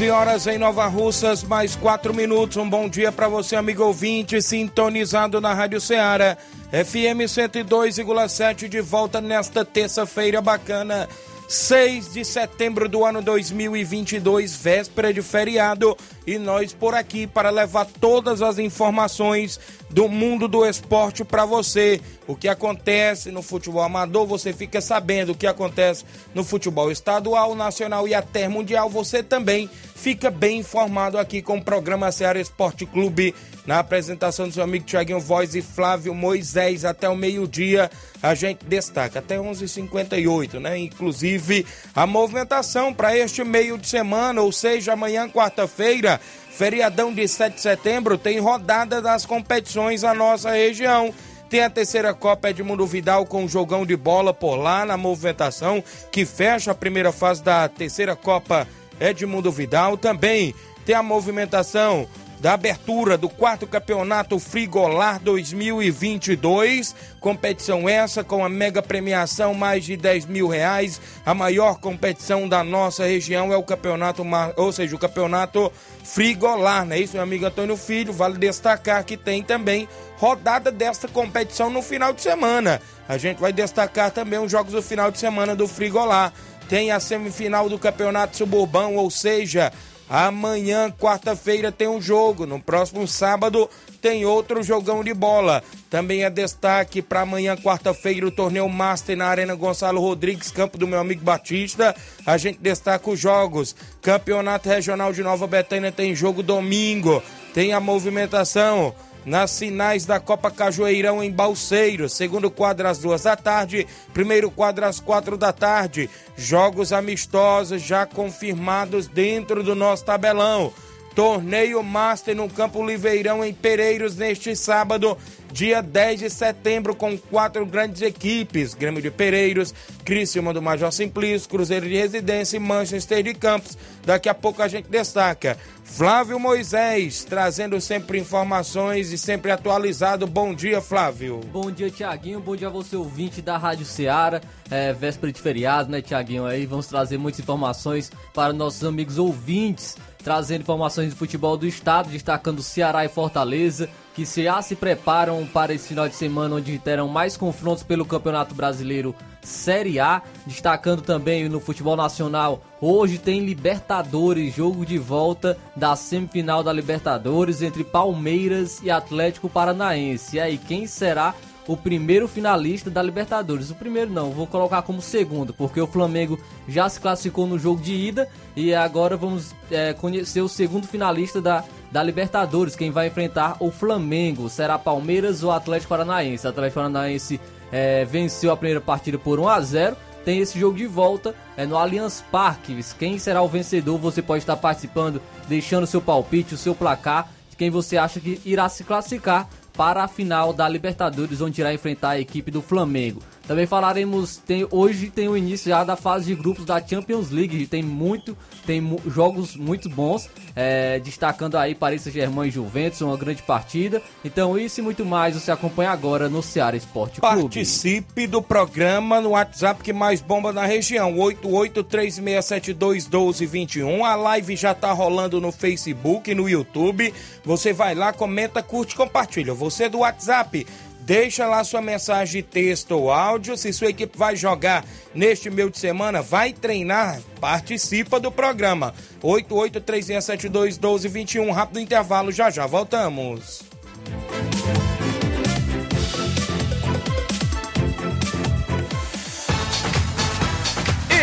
11 horas em Nova Russas, mais 4 minutos. Um bom dia para você, amigo ouvinte, sintonizado na Rádio Ceará. FM 102,7 de volta nesta terça-feira bacana. 6 de setembro do ano 2022, véspera de feriado, e nós por aqui para levar todas as informações do mundo do esporte para você. O que acontece no futebol amador, você fica sabendo o que acontece no futebol estadual, nacional e até mundial. Você também fica bem informado aqui com o programa Ceará Esporte Clube na apresentação do seu amigo Tiaguinho Voz e Flávio Moisés até o meio-dia. A gente destaca até 11h58, né? Inclusive a movimentação para este meio de semana, ou seja, amanhã, quarta-feira, feriadão de 7 de setembro, tem rodada das competições na nossa região. Tem a terceira Copa Edmundo Vidal com um jogão de bola por lá na movimentação, que fecha a primeira fase da terceira Copa Edmundo Vidal. Também tem a movimentação da abertura do quarto campeonato Frigolar 2022. Competição essa com a mega premiação mais de 10 mil reais. A maior competição da nossa região é o campeonato, ou seja, o campeonato Frigolar, não é isso, meu amigo Antônio Filho? Vale destacar que tem também rodada desta competição no final de semana. A gente vai destacar também os jogos do final de semana do Frigolar. Tem a semifinal do campeonato suburbão, ou seja, Amanhã, quarta-feira, tem um jogo. No próximo sábado, tem outro jogão de bola. Também é destaque para amanhã, quarta-feira, o torneio Master na Arena Gonçalo Rodrigues, campo do meu amigo Batista. A gente destaca os jogos. Campeonato Regional de Nova Betânia tem jogo domingo. Tem a movimentação nas finais da Copa Cajueirão em Balseiro. Segundo quadro às duas da tarde, primeiro quadro às quatro da tarde. Jogos amistosos já confirmados dentro do nosso tabelão. Torneio Master no Campo Liveirão em Pereiros neste sábado dia 10 de setembro, com quatro grandes equipes: Grêmio de Pereiros, Criciúma do Major Simplício, Cruzeiro de Residência e Manchester de Campos. Daqui a pouco a gente destaca. Flávio Moisés, trazendo sempre informações e sempre atualizado. Bom dia, Flávio. Bom dia, Tiaguinho. Bom dia a você, ouvinte da Rádio Ceará. É, véspera de feriado, né, Tiaguinho? Aí vamos trazer muitas informações para nossos amigos ouvintes trazendo informações do futebol do estado, destacando Ceará e Fortaleza, que já se preparam para esse final de semana, onde terão mais confrontos pelo Campeonato Brasileiro Série A, destacando também no futebol nacional. Hoje tem Libertadores, jogo de volta da semifinal da Libertadores entre Palmeiras e Atlético Paranaense. E aí, quem será o primeiro finalista da Libertadores. O primeiro não, vou colocar como segundo, porque o Flamengo já se classificou no jogo de ida e agora vamos é, conhecer o segundo finalista da, da Libertadores. Quem vai enfrentar o Flamengo será Palmeiras ou Atlético Paranaense. Atlético Paranaense é, venceu a primeira partida por 1 a 0 tem esse jogo de volta é no Allianz Parque. Quem será o vencedor? Você pode estar participando, deixando seu palpite, o seu placar, quem você acha que irá se classificar para a final da Libertadores, onde irá enfrentar a equipe do Flamengo. Também falaremos, tem, hoje tem o início já da fase de grupos da Champions League, tem muito, tem jogos muito bons, é, destacando aí Paris Saint-Germain e Juventus, uma grande partida. Então isso e muito mais você acompanha agora no Ceará Esporte Clube. Participe do programa no WhatsApp que mais bomba na região, 8836721221. A live já tá rolando no Facebook, no YouTube. Você vai lá, comenta, curte, compartilha. Você do WhatsApp Deixa lá sua mensagem texto ou áudio. Se sua equipe vai jogar neste meio de semana, vai treinar, participa do programa. 8836721221. Rápido intervalo, já já voltamos.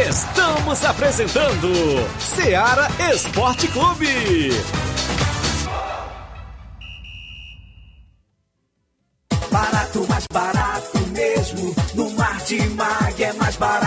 Estamos apresentando Seara Esporte Clube. Barato, mesmo. No Martimag é mais barato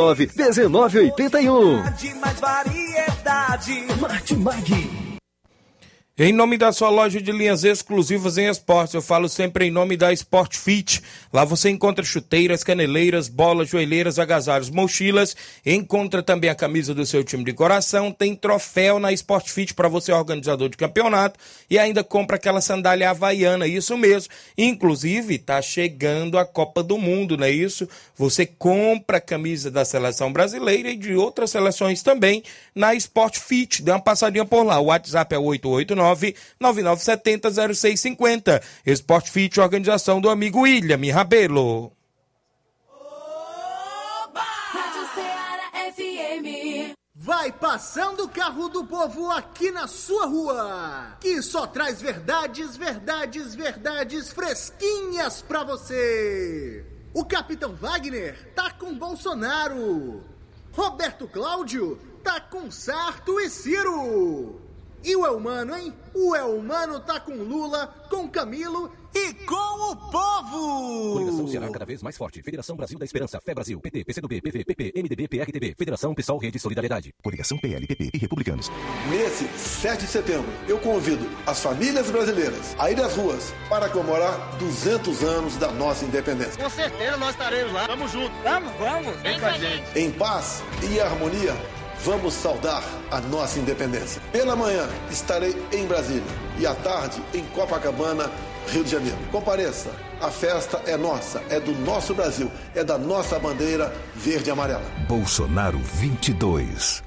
1981. Mais variedade. Martimag. Em nome da sua loja de linhas exclusivas em esportes, eu falo sempre em nome da Sport Fit. Lá você encontra chuteiras, caneleiras, bolas, joelheiras, agasalhos, mochilas. Encontra também a camisa do seu time de coração. Tem troféu na Sport Fit para você, organizador de campeonato. E ainda compra aquela sandália havaiana, isso mesmo. Inclusive, tá chegando a Copa do Mundo, não é isso? Você compra a camisa da seleção brasileira e de outras seleções também na Sport Fit. Dê uma passadinha por lá. O WhatsApp é 889 99700650. Esporte Fit, organização do amigo William Rabelo. Vai passando o carro do povo aqui na sua rua, que só traz verdades, verdades, verdades fresquinhas pra você. O Capitão Wagner tá com Bolsonaro. Roberto Cláudio tá com Sarto e Ciro. E o Elmano, hein? O Elmano tá com Lula, com Camilo e com o povo! Coligação Ceará cada vez mais forte. Federação Brasil da Esperança, Fé Brasil, PT, PCdoB, PV, PP, MDB, PRTB, Federação Pessoal Rede Solidariedade. Coligação PL, PP e Republicanos. Nesse 7 de setembro, eu convido as famílias brasileiras a ir às ruas para comemorar 200 anos da nossa independência. Com certeza nós estaremos lá. Vamos juntos. Vamos, vamos. Vem com a gente. Em paz e harmonia, vamos saudar a nossa independência. Pela manhã estarei em Brasília e à tarde em Copacabana, Rio de Janeiro. Compareça, a festa é nossa, é do nosso Brasil, é da nossa bandeira verde e amarela. Bolsonaro 22.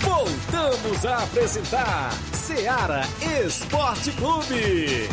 Voltamos a apresentar Seara Esporte Clube.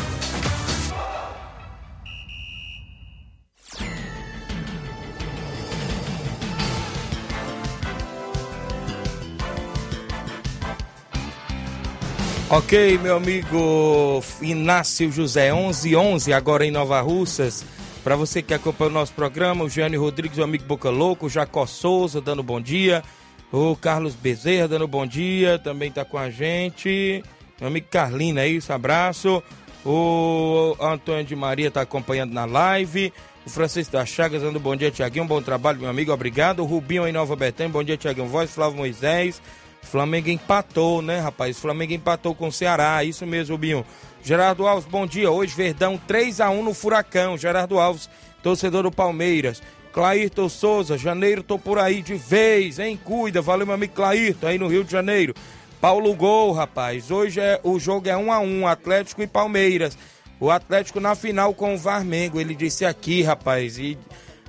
Ok, meu amigo Inácio José, 1111, agora em Nova Russas. Para você que acompanha o nosso programa, o Jânio Rodrigues, o amigo Boca Louco, o Jacó Souza dando bom dia, o Carlos Bezerra dando bom dia, também está com a gente. Meu amigo Carlino, é isso, abraço. O Antônio de Maria está acompanhando na live. O Francisco da Chagas dando bom dia, Tiaguinho. Bom trabalho, meu amigo, obrigado. O Rubinho em Nova Betânia, bom dia, Tiaguinho Voz. Flávio Moisés. Flamengo empatou, né, rapaz? Flamengo empatou com o Ceará, isso mesmo, Binho. Gerardo Alves, bom dia. Hoje, Verdão 3 a 1 no Furacão. Gerardo Alves, torcedor do Palmeiras. Clairton Souza, janeiro tô por aí de vez, hein? Cuida, valeu meu amigo Clairton, aí no Rio de Janeiro. Paulo Gol, rapaz. Hoje é, o jogo é 1 a 1 Atlético e Palmeiras. O Atlético na final com o Varmengo. Ele disse aqui, rapaz. E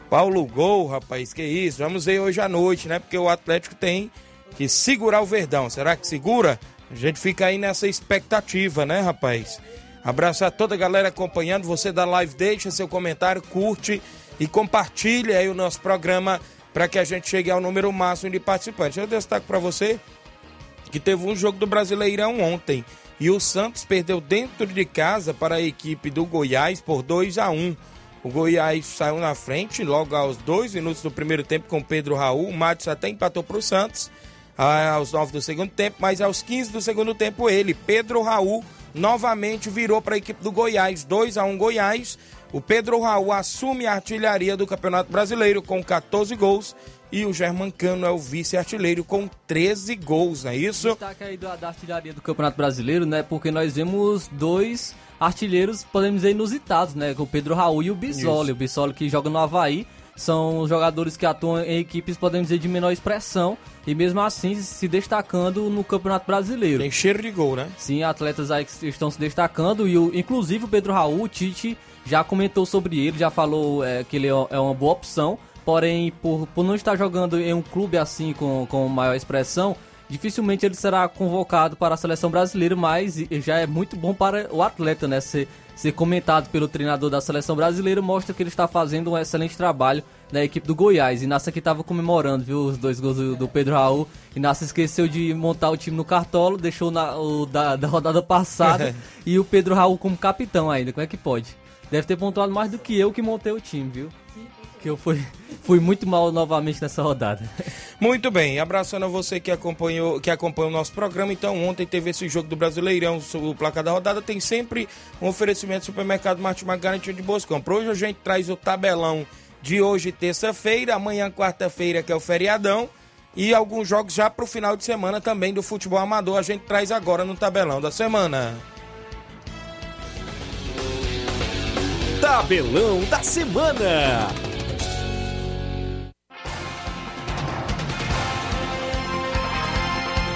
Paulo Gol, rapaz, que isso. Vamos ver hoje à noite, né? Porque o Atlético tem que segurar o Verdão. Será que segura? A gente fica aí nessa expectativa, né, rapaz? Abraço a toda a galera acompanhando. Você da live, deixa seu comentário, curte e compartilha aí o nosso programa para que a gente chegue ao número máximo de participantes. Eu destaco para você que teve um jogo do Brasileirão ontem e o Santos perdeu dentro de casa para a equipe do Goiás por 2 a 1. O Goiás saiu na frente logo aos dois minutos do primeiro tempo com Pedro Raul. O Matos até empatou para o Santos aos 9 do segundo tempo, mas aos 15 do segundo tempo ele, Pedro Raul, novamente virou para a equipe do Goiás, 2 a 1 Goiás. O Pedro Raul assume a artilharia do Campeonato Brasileiro com 14 gols e o Germancano é o vice-artilheiro com 13 gols, não é isso? Destaque aí da, da artilharia do Campeonato Brasileiro, né? Porque nós vemos dois artilheiros, podemos dizer, inusitados, né? Com o Pedro Raul e o Bisoli. Isso. O Bisoli que joga no Havaí. São jogadores que atuam em equipes, podemos dizer, de menor expressão. E mesmo assim se destacando no Campeonato Brasileiro. Tem cheiro de gol, né? Sim, atletas aí que estão se destacando. E o, inclusive o Pedro Raul, o Tite já comentou sobre ele, já falou é, que ele é uma boa opção. Porém, por, por não estar jogando em um clube assim com, com maior expressão, dificilmente ele será convocado para a seleção brasileira, mas já é muito bom para o atleta, né? Ser, ser comentado pelo treinador da seleção brasileira mostra que ele está fazendo um excelente trabalho na equipe do Goiás. Inácio aqui estava comemorando, viu, os dois gols do, do Pedro Raul. Inácio esqueceu de montar o time no cartolo, deixou na, o da, da rodada passada e o Pedro Raul como capitão ainda. Como é que pode? Deve ter pontuado mais do que eu que montei o time, viu? Que eu fui, fui muito mal novamente nessa rodada. Muito bem, abraçando a você que acompanhou, que acompanha o nosso programa. Então, ontem teve esse jogo do Brasileirão, o placar da rodada tem sempre um oferecimento do supermercado Martimag Garantia de Boas Compras. Hoje a gente traz o tabelão de hoje, terça-feira, amanhã, quarta-feira, que é o feriadão. E alguns jogos já para o final de semana também do futebol amador. A gente traz agora no tabelão da semana. Tabelão da semana.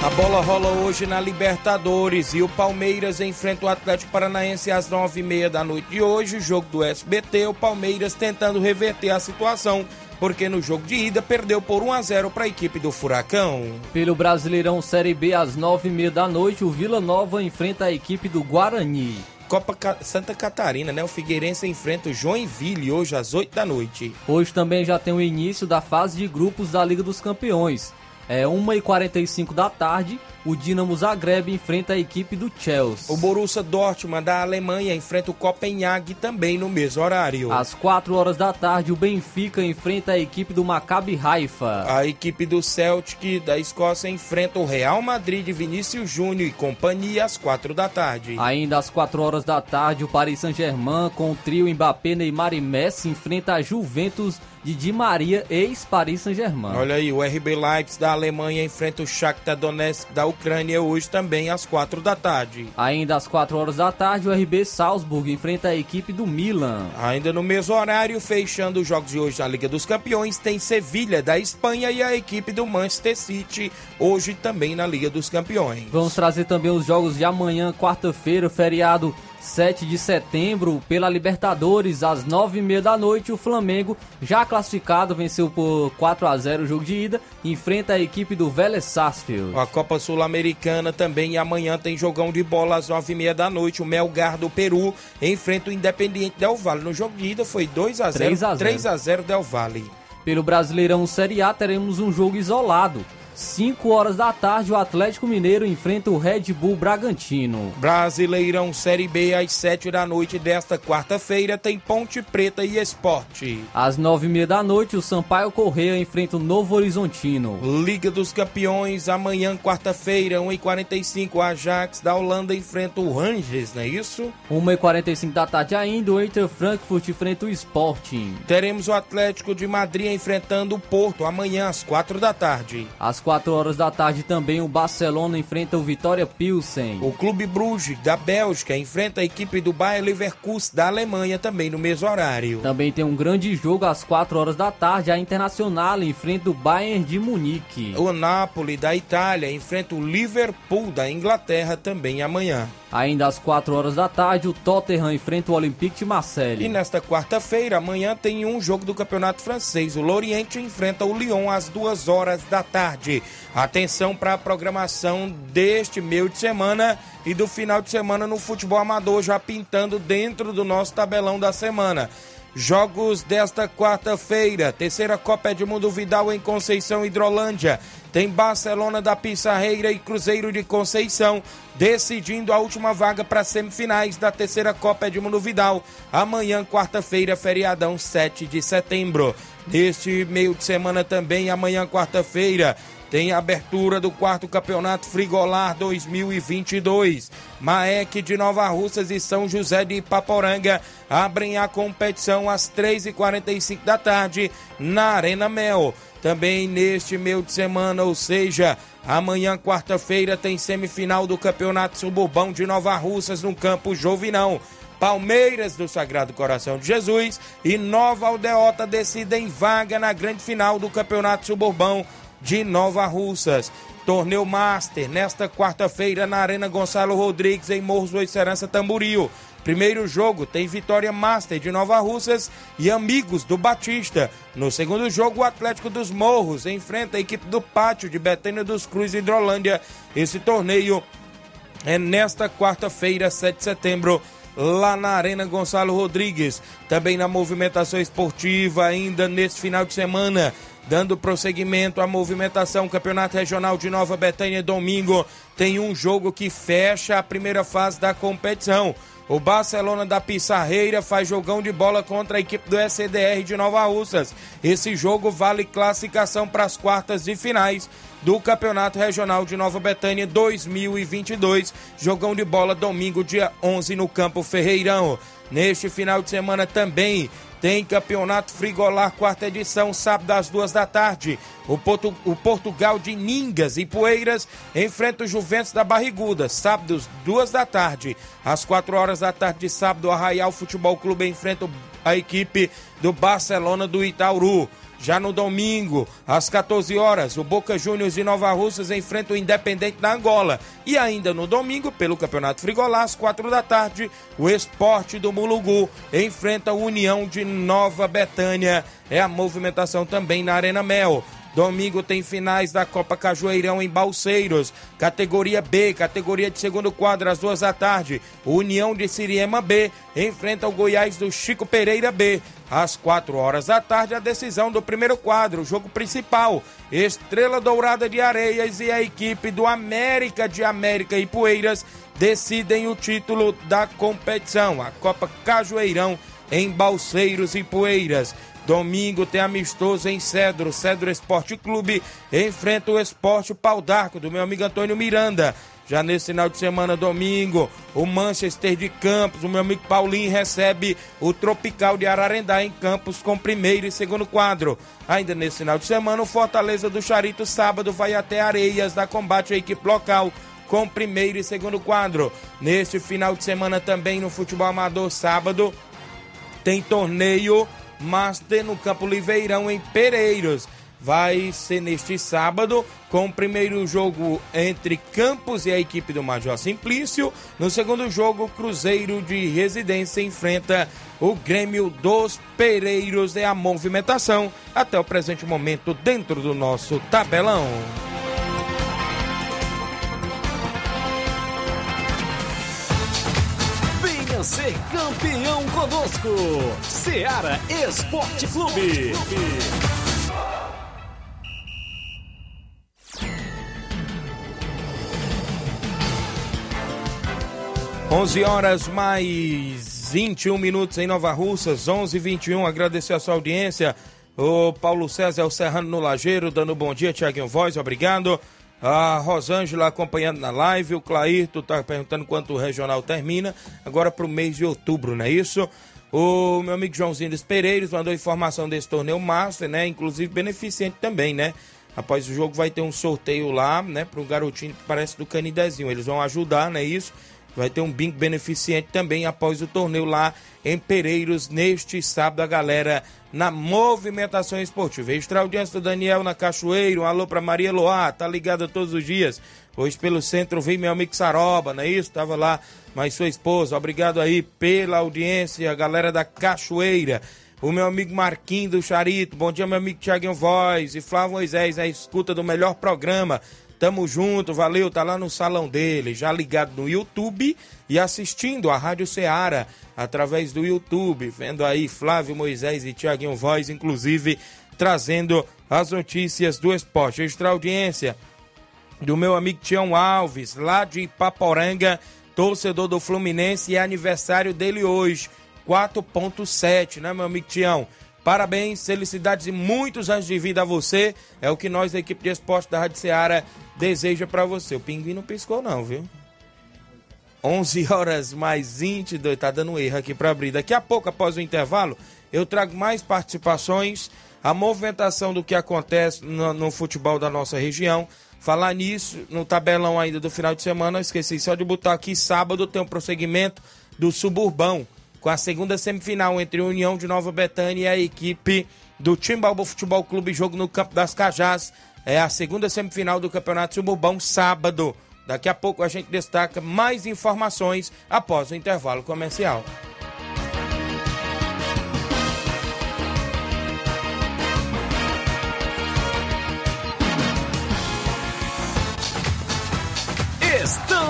A bola rola hoje na Libertadores e o Palmeiras enfrenta o Atlético Paranaense às nove e meia da noite de hoje. O jogo do SBT, o Palmeiras tentando reverter a situação, porque no jogo de ida perdeu por 1 a 0 para a equipe do Furacão. Pelo Brasileirão Série B, às nove e meia da noite, o Vila Nova enfrenta a equipe do Guarani. Copa Santa Catarina, né? O Figueirense enfrenta o Joinville hoje às 8 da noite. Hoje também já tem o início da fase de grupos da Liga dos Campeões. É 1h45 da tarde, o Dinamo Zagreb enfrenta a equipe do Chelsea. O Borussia Dortmund da Alemanha enfrenta o Copenhague também no mesmo horário. Às 4 horas da tarde, o Benfica enfrenta a equipe do Maccabi Haifa. A equipe do Celtic da Escócia enfrenta o Real Madrid de Vinícius Júnior e companhia às 4 da tarde. Ainda às 4 horas da tarde, o Paris Saint-Germain, com o trio Mbappé, Neymar e Messi, enfrenta a Juventus de Di Maria, ex-Paris Saint-Germain. Olha aí, o RB Leipzig da Alemanha enfrenta o Shakhtar Donetsk da Ucrânia hoje também às 4 da tarde. Ainda às 4 horas da tarde, o RB Salzburg enfrenta a equipe do Milan. Ainda no mesmo horário, fechando os jogos de hoje na Liga dos Campeões, tem Sevilha da Espanha e a equipe do Manchester City hoje também na Liga dos Campeões. Vamos trazer também os jogos de amanhã, quarta-feira, feriado 7 de setembro, pela Libertadores, às 9h30 da noite. O Flamengo, já classificado, venceu por 4 a 0 o jogo de ida, enfrenta a equipe do Vélez Sarsfield. A Copa Sul-Americana também e amanhã tem jogão de bola às 9h30 da noite. O Melgar do Peru enfrenta o Independiente Del Valle. No jogo de ida foi 2 a 0 3 a 0. 3 a 0 Del Valle. Pelo Brasileirão Série A, teremos um jogo isolado. 5 horas da tarde, o Atlético Mineiro enfrenta o Red Bull Bragantino. Brasileirão Série B às 7 da noite desta quarta-feira tem Ponte Preta e Esporte. Às 9h30 da noite, o Sampaio Correia enfrenta o Novo Horizontino. Liga dos Campeões, amanhã, quarta-feira, 1h45, o Ajax da Holanda enfrenta o Rangers, não é isso? 1h45 da tarde ainda, o Eintracht Frankfurt enfrenta o Sporting. Teremos o Atlético de Madrid enfrentando o Porto, amanhã, às 4 da tarde. Às 4 horas da tarde também, o Barcelona enfrenta o Vitória Pilsen. O Clube Bruges, da Bélgica, enfrenta a equipe do Bayer Leverkusen, da Alemanha, também no mesmo horário. Também tem um grande jogo às 4 horas da tarde, a Internacional enfrenta o Bayern de Munique. O Napoli, da Itália, enfrenta o Liverpool, da Inglaterra, também amanhã. Ainda às 4 horas da tarde, o Tottenham enfrenta o Olympique de Marseille. E nesta quarta-feira, amanhã, tem um jogo do Campeonato Francês. O Lorient enfrenta o Lyon às 2 horas da tarde. Atenção para a programação deste meio de semana e do final de semana no futebol amador, já pintando dentro do nosso tabelão da semana. Jogos desta quarta-feira, terceira Copa Edmundo Vidal em Conceição Hidrolândia. Tem Barcelona da Pissarreira e Cruzeiro de Conceição decidindo a última vaga para semifinais da terceira Copa Edmundo Vidal. Amanhã, quarta-feira, feriadão 7 de setembro. Neste meio de semana também, amanhã, quarta-feira, tem a abertura do quarto campeonato Frigolar 2022. Maek de Nova Russas e São José de Ipaporanga abrem a competição às 3h45 da tarde na Arena Mel. Também neste meio de semana, ou seja, amanhã, quarta-feira, tem semifinal do Campeonato Suburbão de Nova Russas no campo Jovinão. Palmeiras do Sagrado Coração de Jesus e Nova Aldeota decidem vaga na grande final do Campeonato Suburbão de Nova Russas. Torneio Master nesta quarta-feira na Arena Gonçalo Rodrigues em Morros do Serança Tamboril. Primeiro jogo tem Vitória Master de Nova Russas e Amigos do Batista. No segundo jogo, o Atlético dos Morros enfrenta a equipe do Pátio de Betânia dos Cruz Hidrolândia. Esse torneio é nesta quarta-feira, 7 de setembro, lá na Arena Gonçalo Rodrigues. Também na movimentação esportiva, ainda neste final de semana. Dando prosseguimento à movimentação, Campeonato Regional de Nova Betânia, domingo, tem um jogo que fecha a primeira fase da competição. O Barcelona da Pissarreira faz jogão de bola contra a equipe do SDR de Nova Russas. Esse jogo vale classificação para as quartas de finais do Campeonato Regional de Nova Betânia 2022. Jogão de bola domingo, dia 11, no Campo Ferreirão. Neste final de semana também tem Campeonato Frigolar, quarta edição, sábado às duas da tarde. O, Portu, o Portugal de Ningas e Poeiras enfrenta o Juventus da Barriguda, sábado, duas da tarde. Às quatro horas da tarde de sábado, o Arraial Futebol Clube enfrenta a equipe do Barcelona do Itauru. Já no domingo, às 14 horas, o Boca Juniors de Nova Russas enfrenta o Independente da Angola. E ainda no domingo, pelo Campeonato Frigolá, às 4 da tarde, o Esporte do Mulugu enfrenta o União de Nova Betânia. É a movimentação também na Arena Mel. Domingo tem finais da Copa Cajueirão em Balseiros. Categoria B, categoria de segundo quadro, às duas da tarde. União de Siriema B enfrenta o Goiás do Chico Pereira B. Às quatro horas da tarde, a decisão do primeiro quadro, jogo principal. Estrela Dourada de Areias e a equipe do América de América e Poeiras decidem o título da competição. A Copa Cajueirão em Balseiros e Poeiras. Domingo tem amistoso em Cedro. Cedro Esporte Clube enfrenta o Esporte Pau d'Arco do meu amigo Antônio Miranda. Já nesse final de semana, domingo, o Manchester de Campos, o meu amigo Paulinho recebe o Tropical de Ararendá em Campos com primeiro e segundo quadro. Ainda nesse final de semana, o Fortaleza do Charito, sábado, vai até Areias da combate à equipe local com primeiro e segundo quadro. Neste final de semana também no futebol amador, sábado, tem torneio Master no Campo Liveirão, em Pereiros. Vai ser neste sábado, com o primeiro jogo entre Campos e a equipe do Major Simplício. No segundo jogo, o Cruzeiro de Residência enfrenta o Grêmio dos Pereiros. É a movimentação até o presente momento dentro do nosso tabelão. Ser campeão conosco. Seara Esporte Clube. 11 horas mais 21 minutos em Nova Russas, 11 e 21 Agradecer a sua audiência. O Paulo César, Serrano no Lageiro, dando bom dia, Tiaguinho Voz, obrigado. A Rosângela acompanhando na live. O Clairto está perguntando quanto o regional termina. Agora para o mês de outubro, não é isso? O meu amigo Joãozinho dos Pereiros mandou informação desse torneio Master, né? Inclusive beneficente também, né? Após o jogo vai ter um sorteio lá, né? Para o garotinho que parece do Canidezinho. Eles vão ajudar, não é isso? Vai ter um bingo beneficente também após o torneio lá em Pereiros neste sábado. A galera na movimentação esportiva. Extra audiência do Daniel na Cachoeiro. Um alô para Maria Loá, tá ligada todos os dias. Hoje pelo centro vem meu amigo Saroba, não é isso? Tava lá, mas sua esposa. Obrigado aí pela audiência, a galera da Cachoeira. O meu amigo Marquinho do Charito. Bom dia, meu amigo Tiaguinho Voz e Flávio Moisés, a escuta do melhor programa. Tamo junto, valeu, tá lá no salão dele, já ligado no YouTube e assistindo a Rádio Ceará através do YouTube, vendo aí Flávio Moisés e Tiaguinho Voz, inclusive trazendo as notícias do esporte. Extra audiência do meu amigo Tião Alves, lá de Ipaporanga, torcedor do Fluminense, e é aniversário dele hoje, 4.7, né, meu amigo Tião? Parabéns, felicidades e muitos anos de vida a você. É o que nós da equipe de esporte da Rádio Ceará deseja para você. O pinguim não piscou não, viu? 11 horas mais 22, tá dando erro aqui para abrir. Daqui a pouco, após o intervalo, eu trago mais participações, a movimentação do que acontece no, no futebol da nossa região. Falar nisso, no tabelão ainda do final de semana, eu esqueci só de botar aqui, sábado tem um prosseguimento do Suburbão, com a segunda semifinal entre União de Nova Betânia e a equipe do Timbalbo Futebol Clube, jogo no Campo das Cajás. É a segunda semifinal do Campeonato Suburbão, sábado. Daqui a pouco a gente destaca mais informações após o intervalo comercial.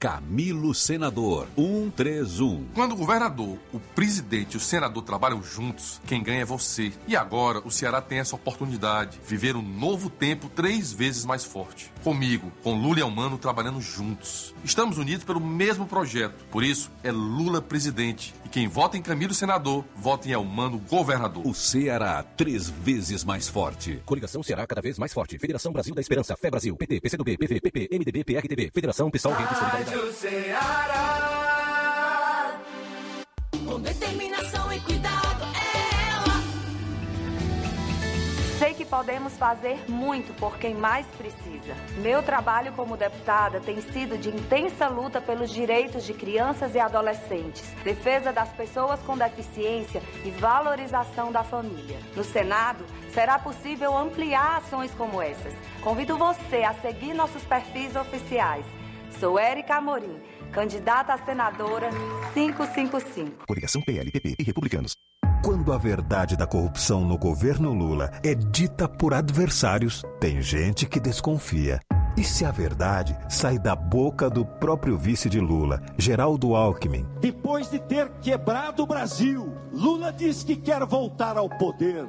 Camilo Senador 131. Quando o governador, o presidente e o senador trabalham juntos, quem ganha é você. E agora o Ceará tem essa oportunidade, viver um novo tempo três vezes mais forte. Comigo, com Lula e Almano trabalhando juntos. Estamos unidos pelo mesmo projeto. Por isso, é Lula presidente. E quem vota em Camilo senador, vota em Almano governador. O Ceará três vezes mais forte. Coligação Ceará cada vez mais forte. Federação Brasil da Esperança. Fé Brasil. PT, PCdoB, PV, PP, MDB, PRTB. Federação Pessoal Rede Solidariedade. Rádio Ceará. Com determinação e cuidado, é ela. Sei que podemos fazer muito por quem mais precisa. Meu trabalho como deputada tem sido de intensa luta pelos direitos de crianças e adolescentes, defesa das pessoas com deficiência e valorização da família. No Senado, será possível ampliar ações como essas. Convido você a seguir nossos perfis oficiais. Sou Érica Amorim, candidata a senadora 555. Coligação PLPP e Republicanos. Quando a verdade da corrupção no governo Lula é dita por adversários, tem gente que desconfia. E se a verdade sai da boca do próprio vice de Lula, Geraldo Alckmin? Depois de ter quebrado o Brasil, Lula diz que quer voltar ao poder.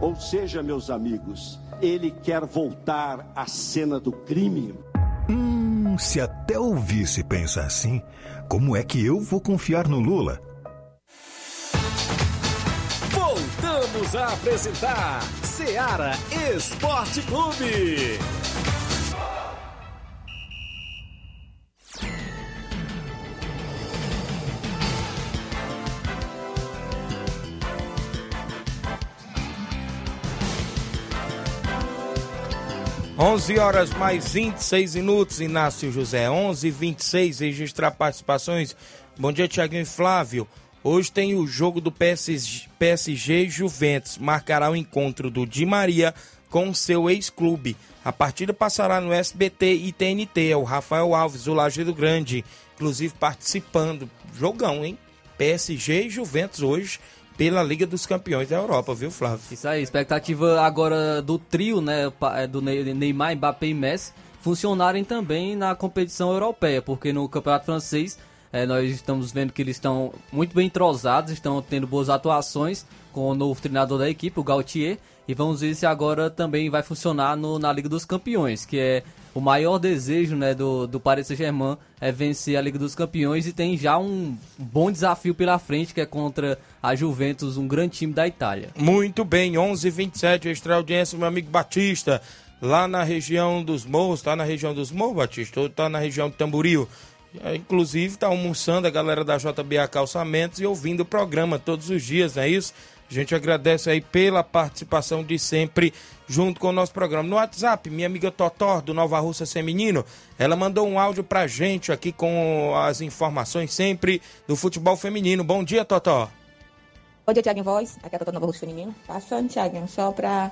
Ou seja, meus amigos, ele quer voltar à cena do crime. Hum, se até o vice pensa assim, como é que eu vou confiar no Lula? Voltamos a apresentar Seara Esporte Clube. Onze horas mais 26 minutos, Inácio José. 11 h 26 registrar participações. Bom dia, Tiaguinho e Flávio. Hoje tem o jogo do PSG, PSG Juventus. Marcará o encontro do Di Maria com seu ex-clube. A partida passará no SBT e TNT. É o Rafael Alves, do Lajeado Grande, inclusive participando. Jogão, hein? PSG e Juventus hoje pela Liga dos Campeões da Europa, viu, Flávio? Isso aí, expectativa agora do trio, né, é, do Ney- Neymar, Mbappé e Messi, funcionarem também na competição europeia, porque no Campeonato Francês é, nós estamos vendo que eles estão muito bem entrosados, estão tendo boas atuações com o novo treinador da equipe, o Gautier, e vamos ver se agora também vai funcionar no- na Liga dos Campeões, que é o maior desejo né, do, do Paris Saint-Germain é vencer a Liga dos Campeões e tem já um bom desafio pela frente, que é contra a Juventus, um grande time da Itália. Muito bem, 11 h 27 extra audiência, meu amigo Batista, lá na região dos Morros, tá na região dos Morros, Batista, ou tá na região de Tamboril. É, Inclusive, tá almoçando a galera da JBA Calçamentos e ouvindo o programa todos os dias, não é isso? A gente agradece aí pela participação de sempre junto com o nosso programa. No WhatsApp, minha amiga Totó, do Nova Russa Feminino, ela mandou um áudio pra gente aqui com as informações sempre do futebol feminino. Bom dia, Totó. Bom dia, Tiaguinho Voz. Aqui é a Tata Nova Russo Feminino. Passando, Tiaguinho, só pra